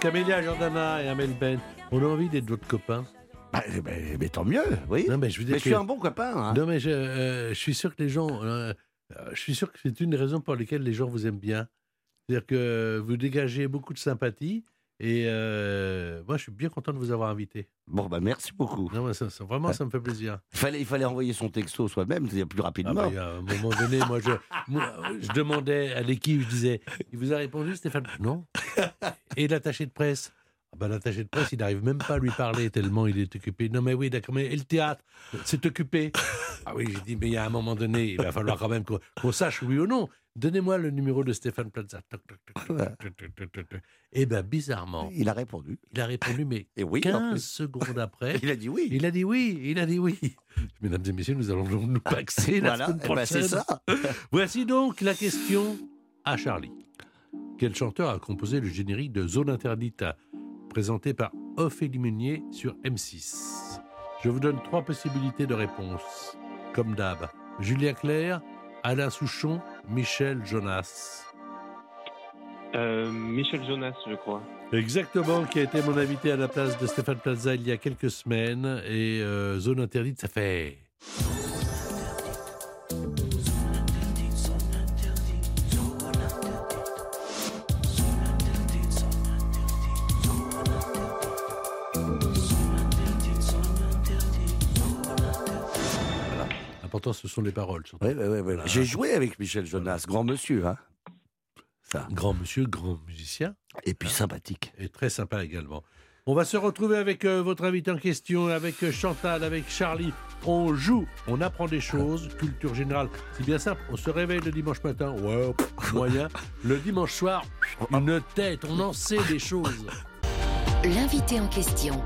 Camélia Jordana et Amel Ben. On a envie d'être votre copain. Bah, eh ben, mais tant mieux, oui. Non, mais je veux dire Mais je suis que- un bon copain. hein. Non, mais je, euh, je suis sûr que les gens. euh, euh, je suis sûr que c'est une des raisons pour lesquelles les gens vous aiment bien. C'est-à-dire que vous dégagez beaucoup de sympathie. Et euh, moi, je suis bien content de vous avoir invité. Bon, bah merci beaucoup. Non, mais ça, ça- vraiment, ça me fait plaisir. Il fallait, il fallait envoyer son texto soi-même, c'est plus Ah rapidement. bah, il y a un moment donné, moi je, moi, je demandais à l'équipe, je disais, il vous a répondu Stéphane? Non. Et l'attaché de presse? Ah bah, L'attaché de presse, il n'arrive même pas à lui parler tellement il est occupé. Non mais oui, d'accord, mais et le théâtre, c'est occupé. Ah oui, j'ai dit, mais il y a un moment donné, il va falloir quand même qu'on qu'on sache oui ou non. Donnez-moi le numéro de Stéphane Plaza. Et eh bien, bizarrement. Il a répondu. Il a répondu, mais et oui, 15 secondes après. il a dit oui. Il a dit oui. Il a dit oui. Mesdames et messieurs, nous allons nous paxer la voilà, semaine eh ben, prochaine. Ça. Voici donc la question à Charlie. Quel chanteur a composé le générique de Zone Interdite présenté par Ophélie Meunier sur M6 Je vous donne trois possibilités de réponse. Comme d'hab, Julien Clerc, Alain Souchon, Michel Jonas. Euh, Michel Jonas, je crois. Exactement, qui a été mon invité à la place de Stéphane Plaza il y a quelques semaines. Et euh, Zone Interdite, ça fait... L'important, ce sont les paroles. J'ai joué avec Michel Jonas, grand monsieur. Hein. Ça. Grand monsieur, grand musicien. Et puis sympathique. et très sympa également. On va se retrouver avec euh, votre invité en question, avec euh, Chantal, avec Charlie. On joue, on apprend des choses, culture générale. C'est bien simple, on se réveille le dimanche matin, ouais, pff, moyen. Le dimanche soir, une tête, on en sait des choses. L'invité en question.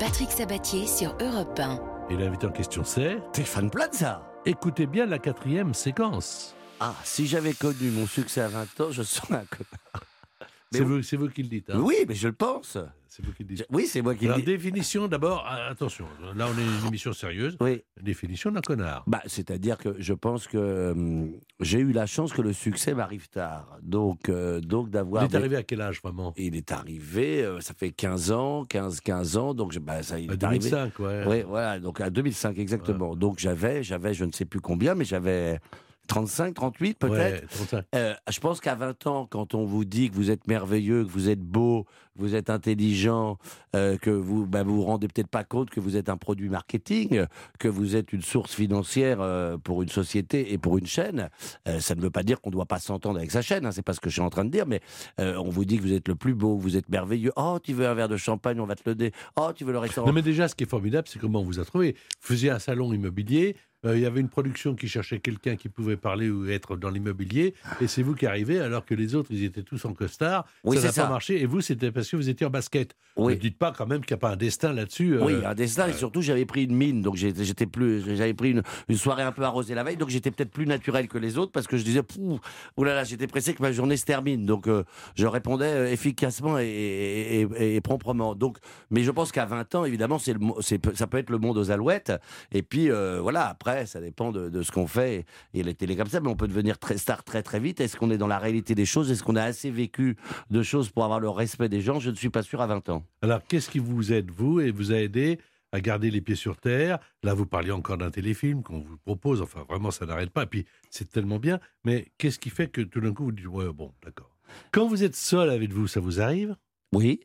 Patrick Sabatier sur Europe 1. Et l'invité en question, c'est Stéphane Plaza. Écoutez bien la quatrième séquence. Ah, si j'avais connu mon succès à 20 ans, je serais un copain. Mais C'est vous, c'est vous qui le dites. hein. Oui, mais je le pense. C'est vous qui dites. Oui, c'est moi qui dis. définition d'abord, ah, attention, là on est une émission sérieuse. Oui. Définition d'un connard. Bah, c'est-à-dire que je pense que hum, j'ai eu la chance que le succès m'arrive tard. Donc, euh, donc Il d'avoir. est arrivé à quel âge vraiment Il est arrivé, euh, ça fait 15 ans, 15, 15 ans, donc je- bah, ça, il À est arrivé. 2005, ouais. Oui, voilà, donc à 2005 exactement. Donc j'avais, j'avais, je ne sais plus combien, mais j'avais 35, 38 peut-être. Ouais, 35. Euh, je pense qu'à 20 ans, quand on vous dit que vous êtes merveilleux, que vous êtes beau, vous êtes intelligent, euh, que vous bah, vous vous rendez peut-être pas compte que vous êtes un produit marketing, que vous êtes une source financière euh, pour une société et pour une chaîne, euh, ça ne veut pas dire qu'on ne doit pas s'entendre avec sa chaîne, hein, c'est pas ce que je suis en train de dire, mais on vous dit que vous êtes le plus beau, que vous êtes merveilleux. Oh, tu veux un verre de champagne, on va te le donner. Oh, tu veux le restaurant. Non, mais déjà, ce qui est formidable, c'est comment on vous a trouvé. Vous faisiez un salon immobilier, euh, il y avait une production qui cherchait quelqu'un qui pouvait parler ou être dans l'immobilier, et c'est vous qui arrivez, alors que les autres, ils étaient tous en costard. Oui, ça n'a pas marché, et vous, c'était parce que vous étiez en basket. Oui. Ne dites pas quand même qu'il n'y a pas un destin là-dessus. euh, Oui, un destin, et surtout j'avais pris une mine, donc j'étais plus, j'avais pris une, une soirée un peu arrosée la veille, donc j'étais peut-être plus naturel que les autres parce que je disais, Pouh, là là, j'étais pressé que ma journée se termine, donc euh, je répondais euh, efficacement et, et- proprement. Donc, mais je pense qu'à 20 ans, évidemment, c'est ça peut être le monde aux alouettes, et puis euh, voilà, après après, ça dépend de, de ce qu'on fait. Et les télé comme ça, mais on peut devenir très star très très vite. Est-ce qu'on est dans la réalité des choses? Est-ce qu'on a assez vécu de choses pour avoir le respect des gens? Je ne suis pas sûr à 20 ans. Alors, qu'est-ce qui vous aide, vous, et vous a aidé à garder les pieds sur terre? Là, vous parliez encore d'un téléfilm qu'on vous propose. Enfin, vraiment, ça n'arrête pas. Et puis, c'est tellement bien. Mais qu'est-ce qui fait que tout d'un coup, vous dites, ouais, bon, d'accord. Quand vous êtes seul avec vous, ça vous arrive? Oui.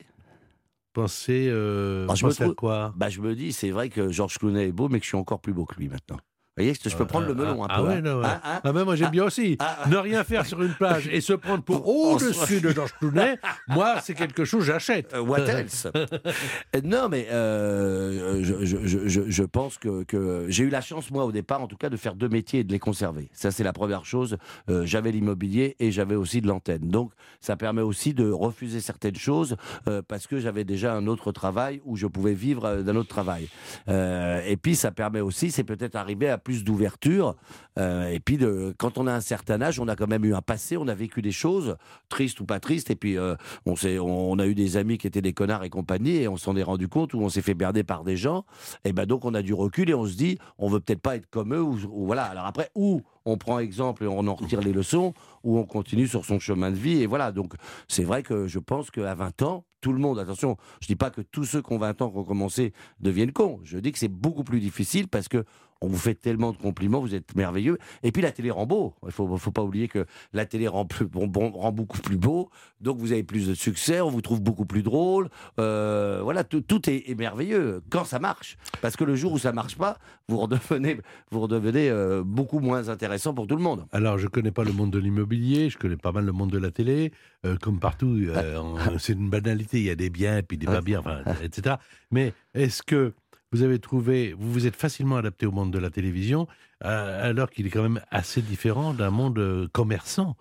Pensez, euh, Ah, je me pensez à trouve- quoi? Bah, je me dis, c'est vrai que Georges Clooney est beau, mais que je suis encore plus beau que lui maintenant. Vous voyez, je peux prendre le melon un ah, peu. ouais, hein. non, ouais. Hein, hein Ah ben moi j'aime Ah. bien aussi. Ah, ah. Ne rien faire sur une plage et se prendre pour Pour- au-dessus de Georges Clooney, moi c'est quelque chose j'achète. Euh, what else? Non, mais euh, je, je- je- je- pense que, que j'ai eu la chance, moi, au départ, en tout cas, de faire deux métiers et de les conserver. Ça, c'est la première chose. Euh, j'avais l'immobilier et j'avais aussi de l'antenne. Donc, ça permet aussi de refuser certaines choses euh, parce que j'avais déjà un autre travail où je pouvais vivre euh, d'un autre travail. Euh, et puis, ça permet aussi, c'est peut-être arriver à plus d'ouverture. Euh, et puis, de, quand on a un certain âge, on a quand même eu un passé, on a vécu des choses, tristes ou pas tristes. Et puis, euh, on, on, a eu des amis qui étaient des connards et compagnie, et on s'en est rendu compte, ou on s'est fait berder par des gens. Et ben donc, on a du recul et on se dit, on veut peut-être pas être comme eux. Ou, voilà. Alors après, ou on prend exemple et on en retire les leçons, ou on continue sur son chemin de vie. Et voilà. Donc, c'est vrai que je pense qu'à 20 ans, tout le monde, attention, je dis pas que tous ceux qui ont 20 ans, qui ont commencé, deviennent cons. Je dis que c'est beaucoup plus difficile parce que on vous fait tellement de compliments, vous êtes merveilleux. Et puis la télé rend beau. Il faut, faut pas oublier que la télé rend, plus, bon, bon, rend beaucoup plus beau. Donc vous avez plus de succès, on vous trouve beaucoup plus drôle. Euh, voilà, tout, est, est merveilleux quand ça marche. Parce que le jour où ça marche pas, vous redevenez, vous redevenez euh, beaucoup moins intéressant pour tout le monde. Alors je connais pas le monde de l'immobilier, je connais pas mal le monde de la télé, euh, comme partout, c'est une banalité, il y a des biens et puis des pas biens, enfin, etc. Mais est-ce que vous avez trouvé, vous vous êtes facilement adapté au monde de la télévision, euh, alors qu'il est quand même assez différent d'un monde euh, commerçant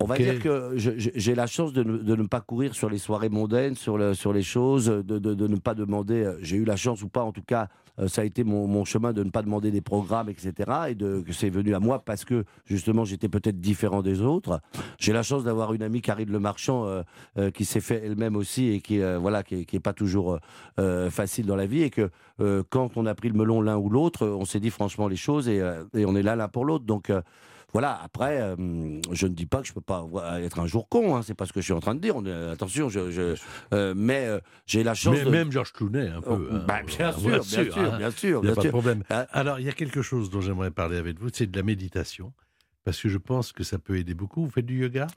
On va dire que j'ai la chance de ne, de ne pas courir sur les soirées mondaines, sur, le- sur les choses, de, de- de ne pas demander. euh, J'ai eu la chance ou pas, en tout cas, euh, ça a été mon, mon chemin de ne pas demander des programmes, etc. Et de, que c'est venu à moi parce que justement j'étais peut-être différent des autres. J'ai la chance d'avoir une amie, Karine Le Marchand, euh, euh, qui s'est fait elle-même aussi et qui, euh, voilà, qui, est- qui est pas toujours facile dans la vie. Et que euh, quand on a pris le melon l'un ou l'autre, on s'est dit franchement les choses et, euh, et on est là l'un pour l'autre. Donc euh, voilà, après, euh, je ne dis pas que je peux pas être un jour con, hein, c'est pas ce que je suis en train de dire. On est- attention, je, je- euh, mais euh, j'ai la chance Mais de. Même Georges Clooney, un peu. Oh, hein. bah, bien sûr, bien sûr, hein. bien sûr, Il n'y a bien pas de sûr. problème. Alors, il y a quelque chose dont j'aimerais parler avec vous, c'est de la méditation. Parce que je pense que ça peut aider beaucoup. Vous faites du yoga?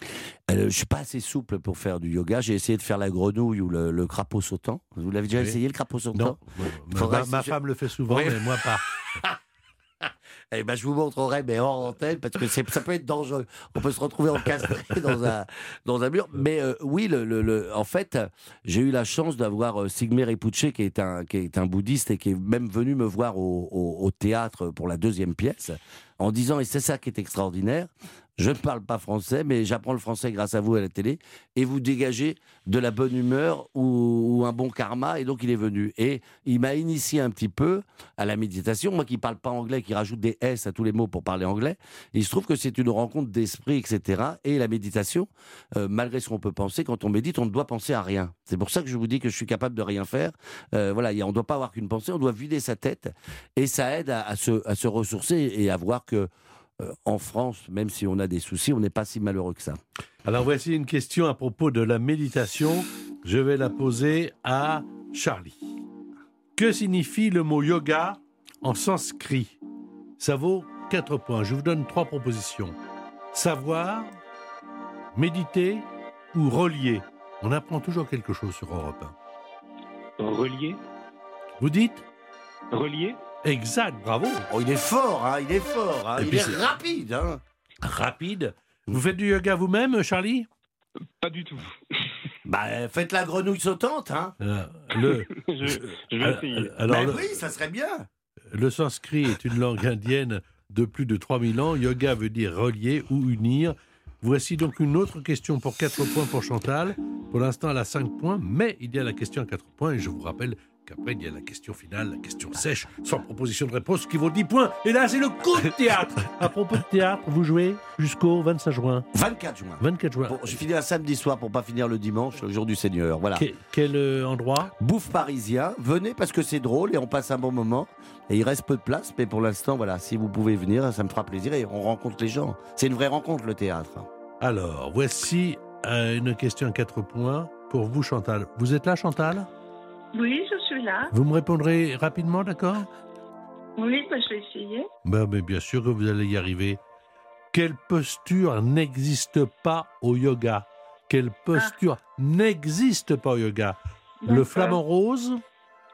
Euh, je suis pas assez souple pour faire du yoga. J'ai essayé de faire la grenouille ou le, le crapaud sautant. Vous l'avez déjà Oui. essayé le crapaud sautant? Non. Ma- Faudrait ma, que ma je- femme le fait souvent, Oui. mais moi pas. Eh ben, je vous montrerai, mais hors antenne, parce que ça peut être dangereux. On peut se retrouver encastré dans un, mur. Mais euh, oui, en fait, j'ai eu la chance d'avoir euh, Sigmé Rinpoche, qui est, un, bouddhiste et qui est même venu me voir au théâtre pour la deuxième pièce, en disant, et c'est ça qui est extraordinaire, je ne parle pas français, mais j'apprends le français grâce à vous à la télé, et vous dégagez de la bonne humeur ou, un bon karma, et donc il est venu. Et il m'a initié un petit peu à la méditation. Moi qui parle pas anglais, qui rajoute des S à tous les mots pour parler anglais, il se trouve que c'est une rencontre d'esprit, etc. Et la méditation, euh, malgré ce qu'on peut penser, quand on médite, on ne doit penser à rien. C'est pour ça que je vous dis que je suis capable de rien faire. Euh, voilà, on ne doit pas avoir qu'une pensée, on doit vider sa tête. Et ça aide à, se, ressourcer et à voir que en France, même si on a des soucis, on n'est pas si malheureux que ça. Alors voici une question à propos de la méditation. Je vais la poser à Charlie. Que signifie le mot yoga en sanskrit? Ça vaut 4 points. Je vous donne trois propositions. Savoir, méditer ou relier. On apprend toujours quelque chose sur Europe 1. Relié Vous dites? Relié Exact, bravo. Oh, il est fort, hein, il est fort, hein, il est rapide. Hein. Rapide. Vous faites du yoga vous-même, Charlie? Pas du tout. Bah, euh, faites la grenouille sautante. Hein. Euh, le, je, je vais euh, essayer. alors, Bah le- oui, ça serait bien. Le sanskrit est une langue indienne de plus de 3000 ans. Yoga veut dire relier ou unir. Voici donc une autre question pour 4 points pour Chantal. Pour l'instant, elle a 5 points, mais il y a la question à 4 points et je vous rappelle qu'après, il y a la question finale, la question sèche, sans proposition de réponse, qui vaut 10 points. Et là, c'est le coup de théâtre. à propos de théâtre, vous jouez jusqu'au 25 juin. 24 juin. 24 juin. Bon, je finis un samedi soir pour pas finir le dimanche, le jour du Seigneur. Voilà. Que- quel euh, endroit? Bouffe parisien, venez parce que c'est drôle et on passe un bon moment. Et il reste peu de place, mais pour l'instant, voilà, si vous pouvez venir, ça me fera plaisir et on rencontre les gens. C'est une vraie rencontre, le théâtre. Alors, voici euh, une question à 4 points pour vous, Chantal. Vous êtes là, Chantal? Oui, je suis là. Vous me répondrez rapidement, d'accord? Oui, bah, je vais essayer. ben, mais Bien sûr que vous allez y arriver. Quelle posture n'existe pas au yoga? Quelle posture n'existe pas au yoga? Le flamant rose,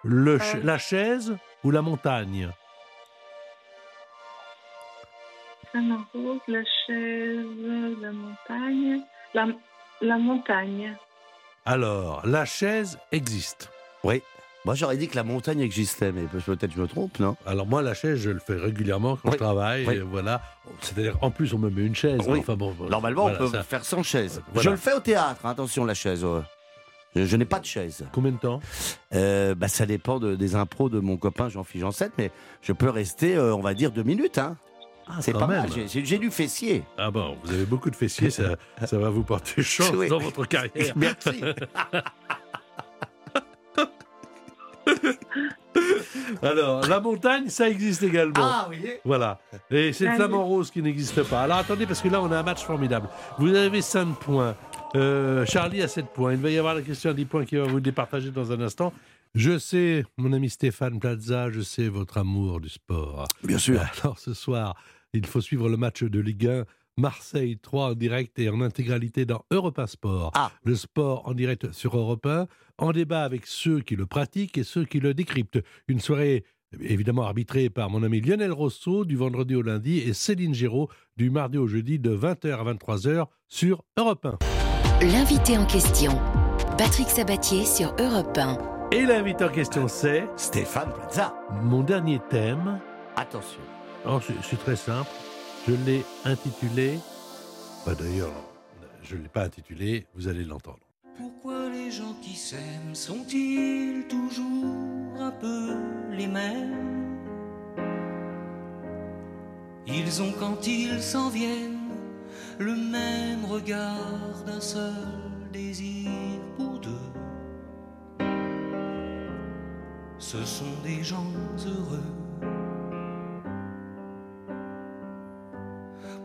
le ch- Euh. la chaise ou la montagne? Flamant rose, la chaise, la montagne. La, la montagne. Alors, la chaise existe. Moi, j'aurais dit que la montagne existait, mais peut-être je me trompe, non? Alors moi, la chaise, je le fais régulièrement quand Oui, je travaille. oui. voilà. C'est-à-dire, en plus, on me met une chaise. Oui. Enfin bon. Normalement, voilà, on peut ça- faire sans chaise. Voilà. Je le fais au théâtre, hein, attention, la chaise. ouais. Je, je n'ai pas de chaise. Combien de temps? Euh, bah, ça dépend de- des impros de mon copain Jean-Philippe Janset, mais je peux rester, euh, on va dire, deux minutes. Hein. Ah, C'est pas même. mal. J'ai- du fessier. Ah bon, vous avez beaucoup de fessiers, ça, ça va vous porter chance Oui. dans votre carrière. Merci. Alors, la montagne, ça existe également. Ah oui. Voilà. Et c'est le Ah, flamant rose qui n'existe pas. Alors attendez, parce que là, on a un match formidable. Vous avez 5 points. Euh, Charlie a 7 points. Il va y avoir la question à 10 points qui va vous départager dans un instant. Je sais, mon ami Stéphane Plaza, je sais votre amour du sport. Bien sûr. Alors ce soir, il faut suivre le match de Ligue 1. Marseille 3 en direct et en intégralité dans Europe 1 Sport. Ah. Le sport en direct sur Europe 1, en débat avec ceux qui le pratiquent et ceux qui le décryptent. Une soirée évidemment arbitrée par mon ami Lionel Rousseau du vendredi au lundi et Céline Giraud du mardi au jeudi de 20h à 23h sur Europe 1. L'invité en question, Patrick Sabatier sur Europe 1. Et l'invité en question c'est Stéphane Plaza. mon dernier thème. Attention. C'est- c'est très simple. Je l'ai intitulé. Bah, D'ailleurs, je ne l'ai pas intitulé, vous allez l'entendre. Pourquoi les gens qui s'aiment sont-ils toujours un peu les mêmes? Ils ont quand ils s'en viennent le même regard d'un seul désir pour deux. Ce sont des gens heureux.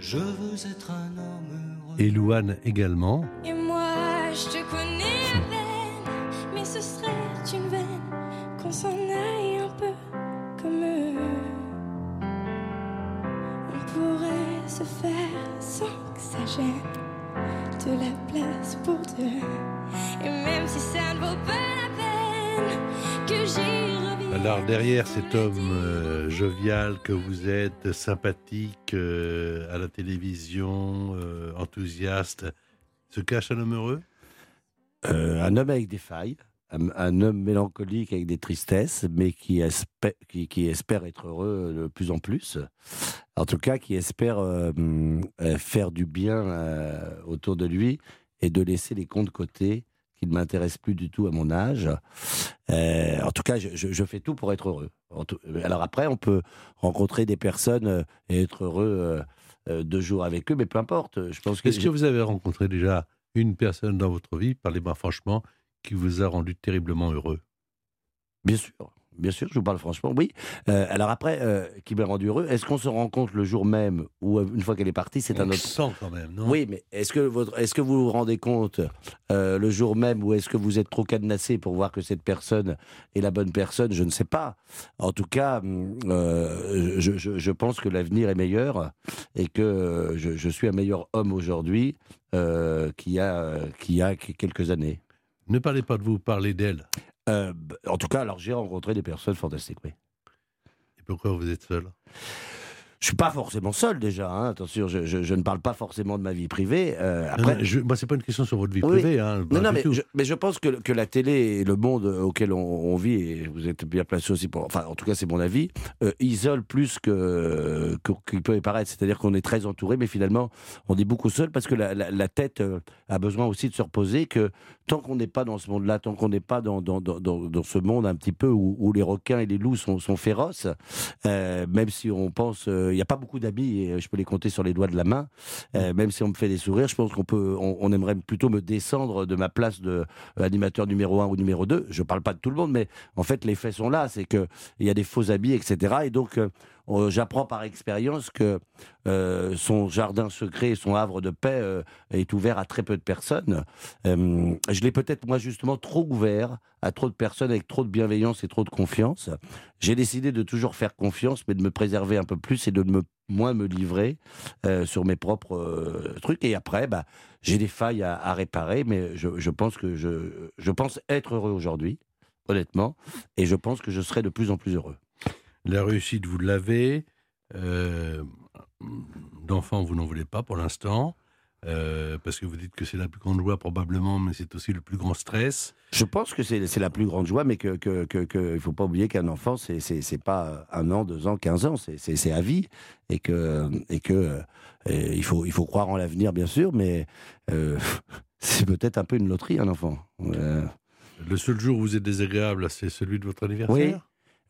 je veux être un homme heureux. Et Louane également. Et moi, je te connais à peine, mais ce serait une veine qu'on s'en aille un peu comme eux. On pourrait se faire sans que ça gêne de la place pour deux. Et même si ça ne vaut pas la peine que j'y revienne. Alors derrière cet homme euh, jovial que vous êtes, sympathique euh, à la télévision, euh, enthousiaste, se cache un homme heureux? Euh, un homme avec des failles, un, homme mélancolique avec des tristesses, mais qui espère, être heureux de plus en plus. En tout cas, qui espère faire du bien autour de lui et de laisser les comptes de côté qui ne m'intéressent plus du tout à mon âge. Euh, en tout cas, je, je- je fais tout pour être heureux. Alors après, on peut rencontrer des personnes euh, et être heureux euh, deux jours avec eux, mais peu importe. Je pense que, Est-ce que vous avez rencontré déjà une personne dans votre vie, parlez-moi franchement, qui vous a rendu terriblement heureux? Bien sûr, Bien sûr, je vous parle franchement, oui. Euh, alors après, euh, qui m'a rendu heureux, est-ce qu'on se rend compte le jour même ou euh, une fois qu'elle est partie, c'est un autre sent quand même, non? Oui, mais est-ce que, votre, est-ce que vous vous rendez compte euh, le jour même ou est-ce que vous êtes trop cadenassé pour voir que cette personne est la bonne personne? Je ne sais pas. En tout cas, hum, je, je- je pense que l'avenir est meilleur et que je, je suis un meilleur homme aujourd'hui qu'il y, a, qu'il y a quelques années. Ne parlez pas de vous, parlez d'elle. Euh, en tout cas, alors j'ai rencontré des personnes fantastiques, oui. Et pourquoi vous êtes seul? Je suis pas forcément seul déjà, hein, attention, je, je- je ne parle pas forcément de ma vie privée. euh, après, non, je- c'est pas une question sur votre vie Oui. privée. Hein, Non, non, mais je, mais je pense que, que la télé et le monde auquel on, on vit, et vous êtes bien placé aussi pour. Enfin, en tout cas, c'est mon avis, euh, isole plus que que- qu'il peut y paraître. C'est-à-dire qu'on est très entouré, mais finalement, on est beaucoup seul parce que la, la- la tête euh, a besoin aussi de se reposer. Que tant qu'on n'est pas dans ce monde-là, tant qu'on n'est pas dans, dans, dans, dans- ce monde un petit peu où, où les requins et les loups sont, sont féroces, euh, même si on pense. euh, Il n'y a pas beaucoup d'amis, et je peux les compter sur les doigts de la main, euh, même si on me fait des sourires, je pense qu'on peut. On, on aimerait plutôt me descendre de ma place de euh, animateur numéro 1 ou numéro 2. Je parle pas de tout le monde, mais en fait, les faits sont là. C'est qu'il y a des faux habits, etc. Et donc, euh, euh, j'apprends par expérience que euh, son jardin secret, son havre de paix euh, est ouvert à très peu de personnes. Euh, je l'ai peut-être, moi, justement, trop ouvert à trop de personnes avec trop de bienveillance et trop de confiance. J'ai décidé de toujours faire confiance, mais de me préserver un peu plus et de me moins me livrer euh, sur mes propres euh, trucs. Et après, bah, j'ai des failles à, réparer, mais je, pense que je pense être heureux aujourd'hui, honnêtement, et je pense que je serai de plus en plus heureux. La réussite, vous l'avez. Euh, D'enfants, vous n'en voulez pas pour l'instant. euh, parce que vous dites que c'est la plus grande joie probablement, mais c'est aussi le plus grand stress. Je pense que c'est la plus grande joie, mais qu'il que, que, que, faut pas oublier qu'un enfant, c'est pas un an, deux ans, quinze ans, c'est à vie, et que, et que euh, et il, faut, il faut croire en l'avenir, bien sûr, mais euh, c'est peut-être un peu une loterie, un enfant. Euh, Le seul jour où vous êtes désagréable, c'est celui de votre anniversaire? Oui.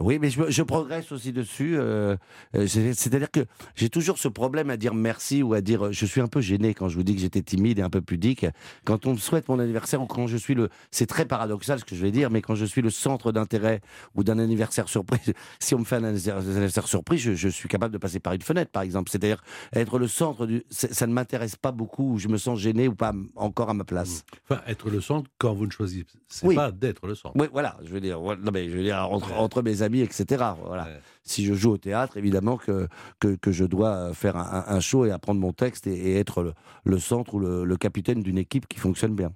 Oui, mais je, je progresse aussi dessus. euh, euh, c'est- C'est-à-dire que j'ai toujours ce problème à dire merci ou à dire. Je suis un peu gêné quand je vous dis que j'étais timide et un peu pudique. Quand on me souhaite mon anniversaire ou quand je suis le. C'est très paradoxal ce que je vais dire, mais quand je suis le centre d'intérêt ou d'un anniversaire surprise, si on me fait un anniversaire, surprise, je, je suis capable de passer par une fenêtre, par exemple. C'est-à-dire être le centre du. Ça ne m'intéresse pas beaucoup, ou je me sens gêné ou pas encore à ma place. Enfin, être le centre quand vous ne choisissez Oui. pas d'être le centre. Oui, voilà, je veux dire, non, mais je veux dire entre, entre mes amis, etc. Voilà. Ouais. Si je joue au théâtre, évidemment que, que, que je dois faire un, un show et apprendre mon texte et, et être le, le centre ou le, le capitaine d'une équipe qui fonctionne bien.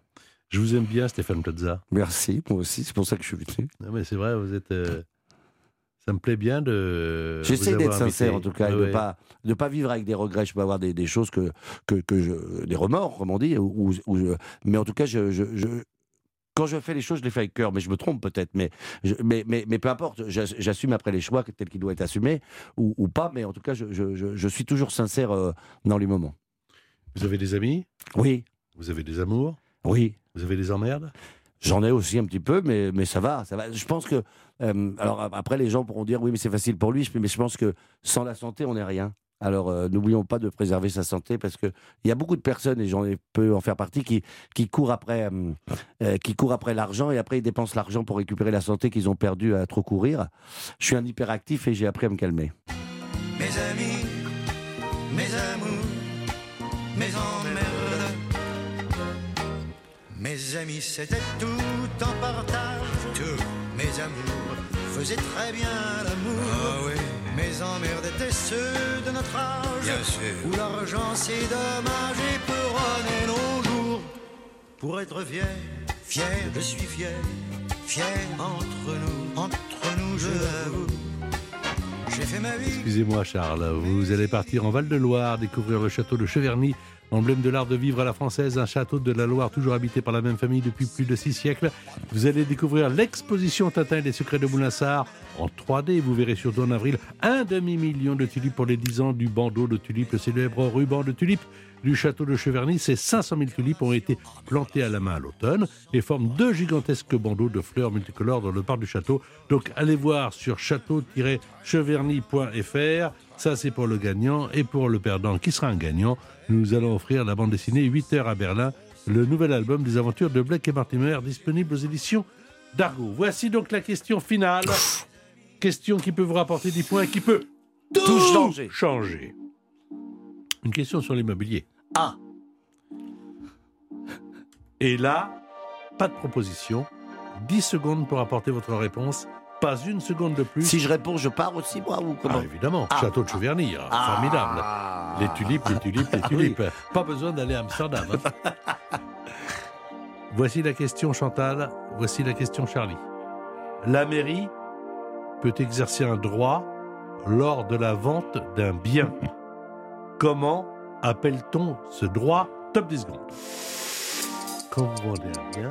Je vous aime bien, Stéphane Plaza. Merci, moi aussi, c'est pour ça que je suis venu. Non, mais c'est vrai, vous êtes. euh, Ça me plaît bien de. J'essaie d'être sincère en tout cas, et Ouais, de ouais. pas de pas vivre avec des regrets. Je peux avoir des, des choses que que, que je, des remords, comme on dit, ou, ou- mais en tout cas, je- quand je fais les choses, je les fais avec cœur, mais je me trompe peut-être. Mais, mais, mais, mais peu importe, j'ass- j'assume après les choix tels qu'ils doivent être assumés ou, ou pas. Mais en tout cas, je, je- je- je suis toujours sincère euh, dans les moments. Vous avez des amis? Oui, Vous avez des amours? Oui. Vous avez des emmerdes? J'en ai aussi un petit peu, mais, mais ça va, ça va. Je pense que. euh, alors après, les gens pourront dire oui, mais c'est facile pour lui, mais je pense que sans la santé, on n'est rien. Alors euh, n'oublions pas de préserver sa santé parce que il y a beaucoup de personnes et j'en ai peu en faire partie qui qui courent après euh, euh, qui courent après l'argent et après ils dépensent l'argent pour récupérer la santé qu'ils ont perdue à trop courir. Je suis un hyperactif et j'ai appris à me calmer. Mes amis, mes amours, mes emmerdes. Mes amis, c'était tout en partage. Tous mes amours faisaient très bien l'amour. Ah oui. Mes emmerdes étaient ceux de notre âge. Bien sûr. Où l'argent c'est dommage et peut nos jours. Pour être fier, fier, je suis fier. Fier entre nous, entre nous, je l'avoue. J'ai fait ma vie. Excusez-moi, Charles. Vous allez partir en Val-de-Loire, découvrir le château de Cheverny, emblème de l'art de vivre à la française, un château de la Loire toujours habité par la même famille depuis plus de six siècles. Vous allez découvrir l'exposition Tintin et les secrets de Moulinsart en 3D. Vous verrez surtout en avril un demi-million de tulipes pour les 10 ans du bandeau de tulipes, le célèbre ruban de tulipes du château de Cheverny. Ces 500 000 tulipes ont été plantées à la main à l'automne et forment deux gigantesques bandeaux de fleurs multicolores dans le parc du château. Donc allez voir sur château-cheverny.fr. Ça, c'est pour le gagnant. Et pour le perdant, qui sera un gagnant, nous allons offrir la bande dessinée 8 heures à Berlin, le nouvel album des aventures de Blake et Mortimer, disponible aux éditions d'Argo. Voici donc la question finale. Question qui peut vous rapporter 10 points, qui peut Tout changer. changer. Une question sur l'immobilier. Ah, Et là, pas de proposition. 10 secondes pour apporter votre réponse. Pas une seconde de plus. si je réponds, je pars aussi, moi, ou comment Ah, évidemment, Ah. château de Chauverny, hein, Ah. formidable. Les tulipes, les tulipes, les Ah tulipes. Pas besoin d'aller à Amsterdam. hein. Voici la question Chantal, voici la question Charlie. La mairie peut exercer un droit lors de la vente d'un bien. Comment appelle-t-on ce droit? Top 10 secondes. Quand vous vendez un bien,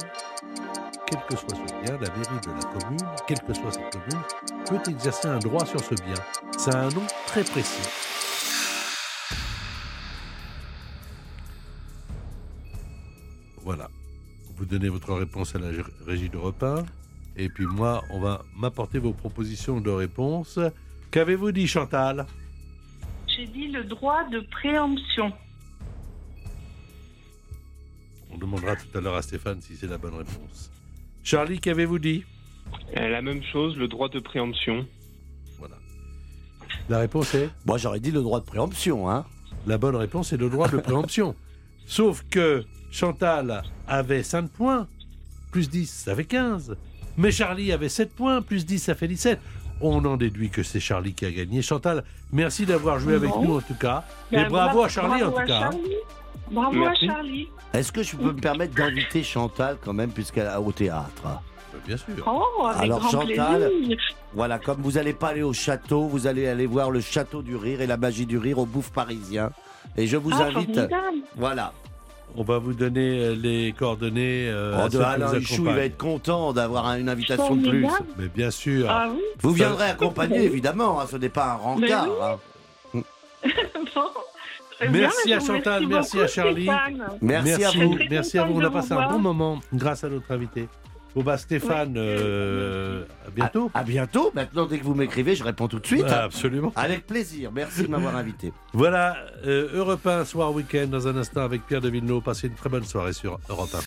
quel que soit ce bien, la mairie de la commune, quelle que soit cette commune, peut exercer un droit sur ce bien. Ça a un nom très précis. Voilà. Vous donnez votre réponse à la régie de repas. Et puis moi, on va m'apporter vos propositions de réponse. Qu'avez-vous dit, Chantal? J'ai dit le droit de préemption. On demandera tout à l'heure à Stéphane si c'est la bonne réponse. Charlie, qu'avez-vous dit? Euh, la même chose, le droit de préemption. Voilà. La réponse est? Moi, j'aurais dit le droit de préemption, hein. La bonne réponse est le droit de préemption. Sauf que Chantal avait 5 points, plus 10, ça fait 15. Mais Charlie avait 7 points, plus 10, ça fait 17. On en déduit que c'est Charlie qui a gagné. Chantal, merci d'avoir joué avec Non. nous en tout cas. Et Ben, bravo bra- à Charlie bravo en tout cas. hein. Charlie. Bravo Merci. à Charlie. Est-ce que je peux me permettre d'inviter Chantal, quand même, puisqu'elle est au théâtre? Euh, Bien sûr. Oh, avec Alors, grand Chantal, plaisir. Voilà, comme vous n'allez pas aller au château, vous allez aller voir le château du rire et la magie du rire au bouffe parisien. Et je vous Ah, invite. formidable. Voilà. On va vous donner euh, les coordonnées. euh, Oh, de Alain il va être content d'avoir un- une invitation de plus. Mais bien sûr. Ah oui. Vous viendrez accompagner, évidemment, hein, ce n'est pas un rencard. Mais hein. Bon, très bien, Merci à Chantal, merci à Charlie. Stéphane. Merci, à vous, merci à vous. On a passé un bon moment grâce à notre invité. Bon bah Stéphane, euh, à bientôt. À, à bientôt. Maintenant, dès que vous m'écrivez, je réponds tout de suite. Ah, absolument. Avec plaisir. Merci de m'avoir invité. Voilà, euh, Europe 1 soir week-end dans un instant avec Pierre de Villeneuve. Passez une très bonne soirée sur Europe 1.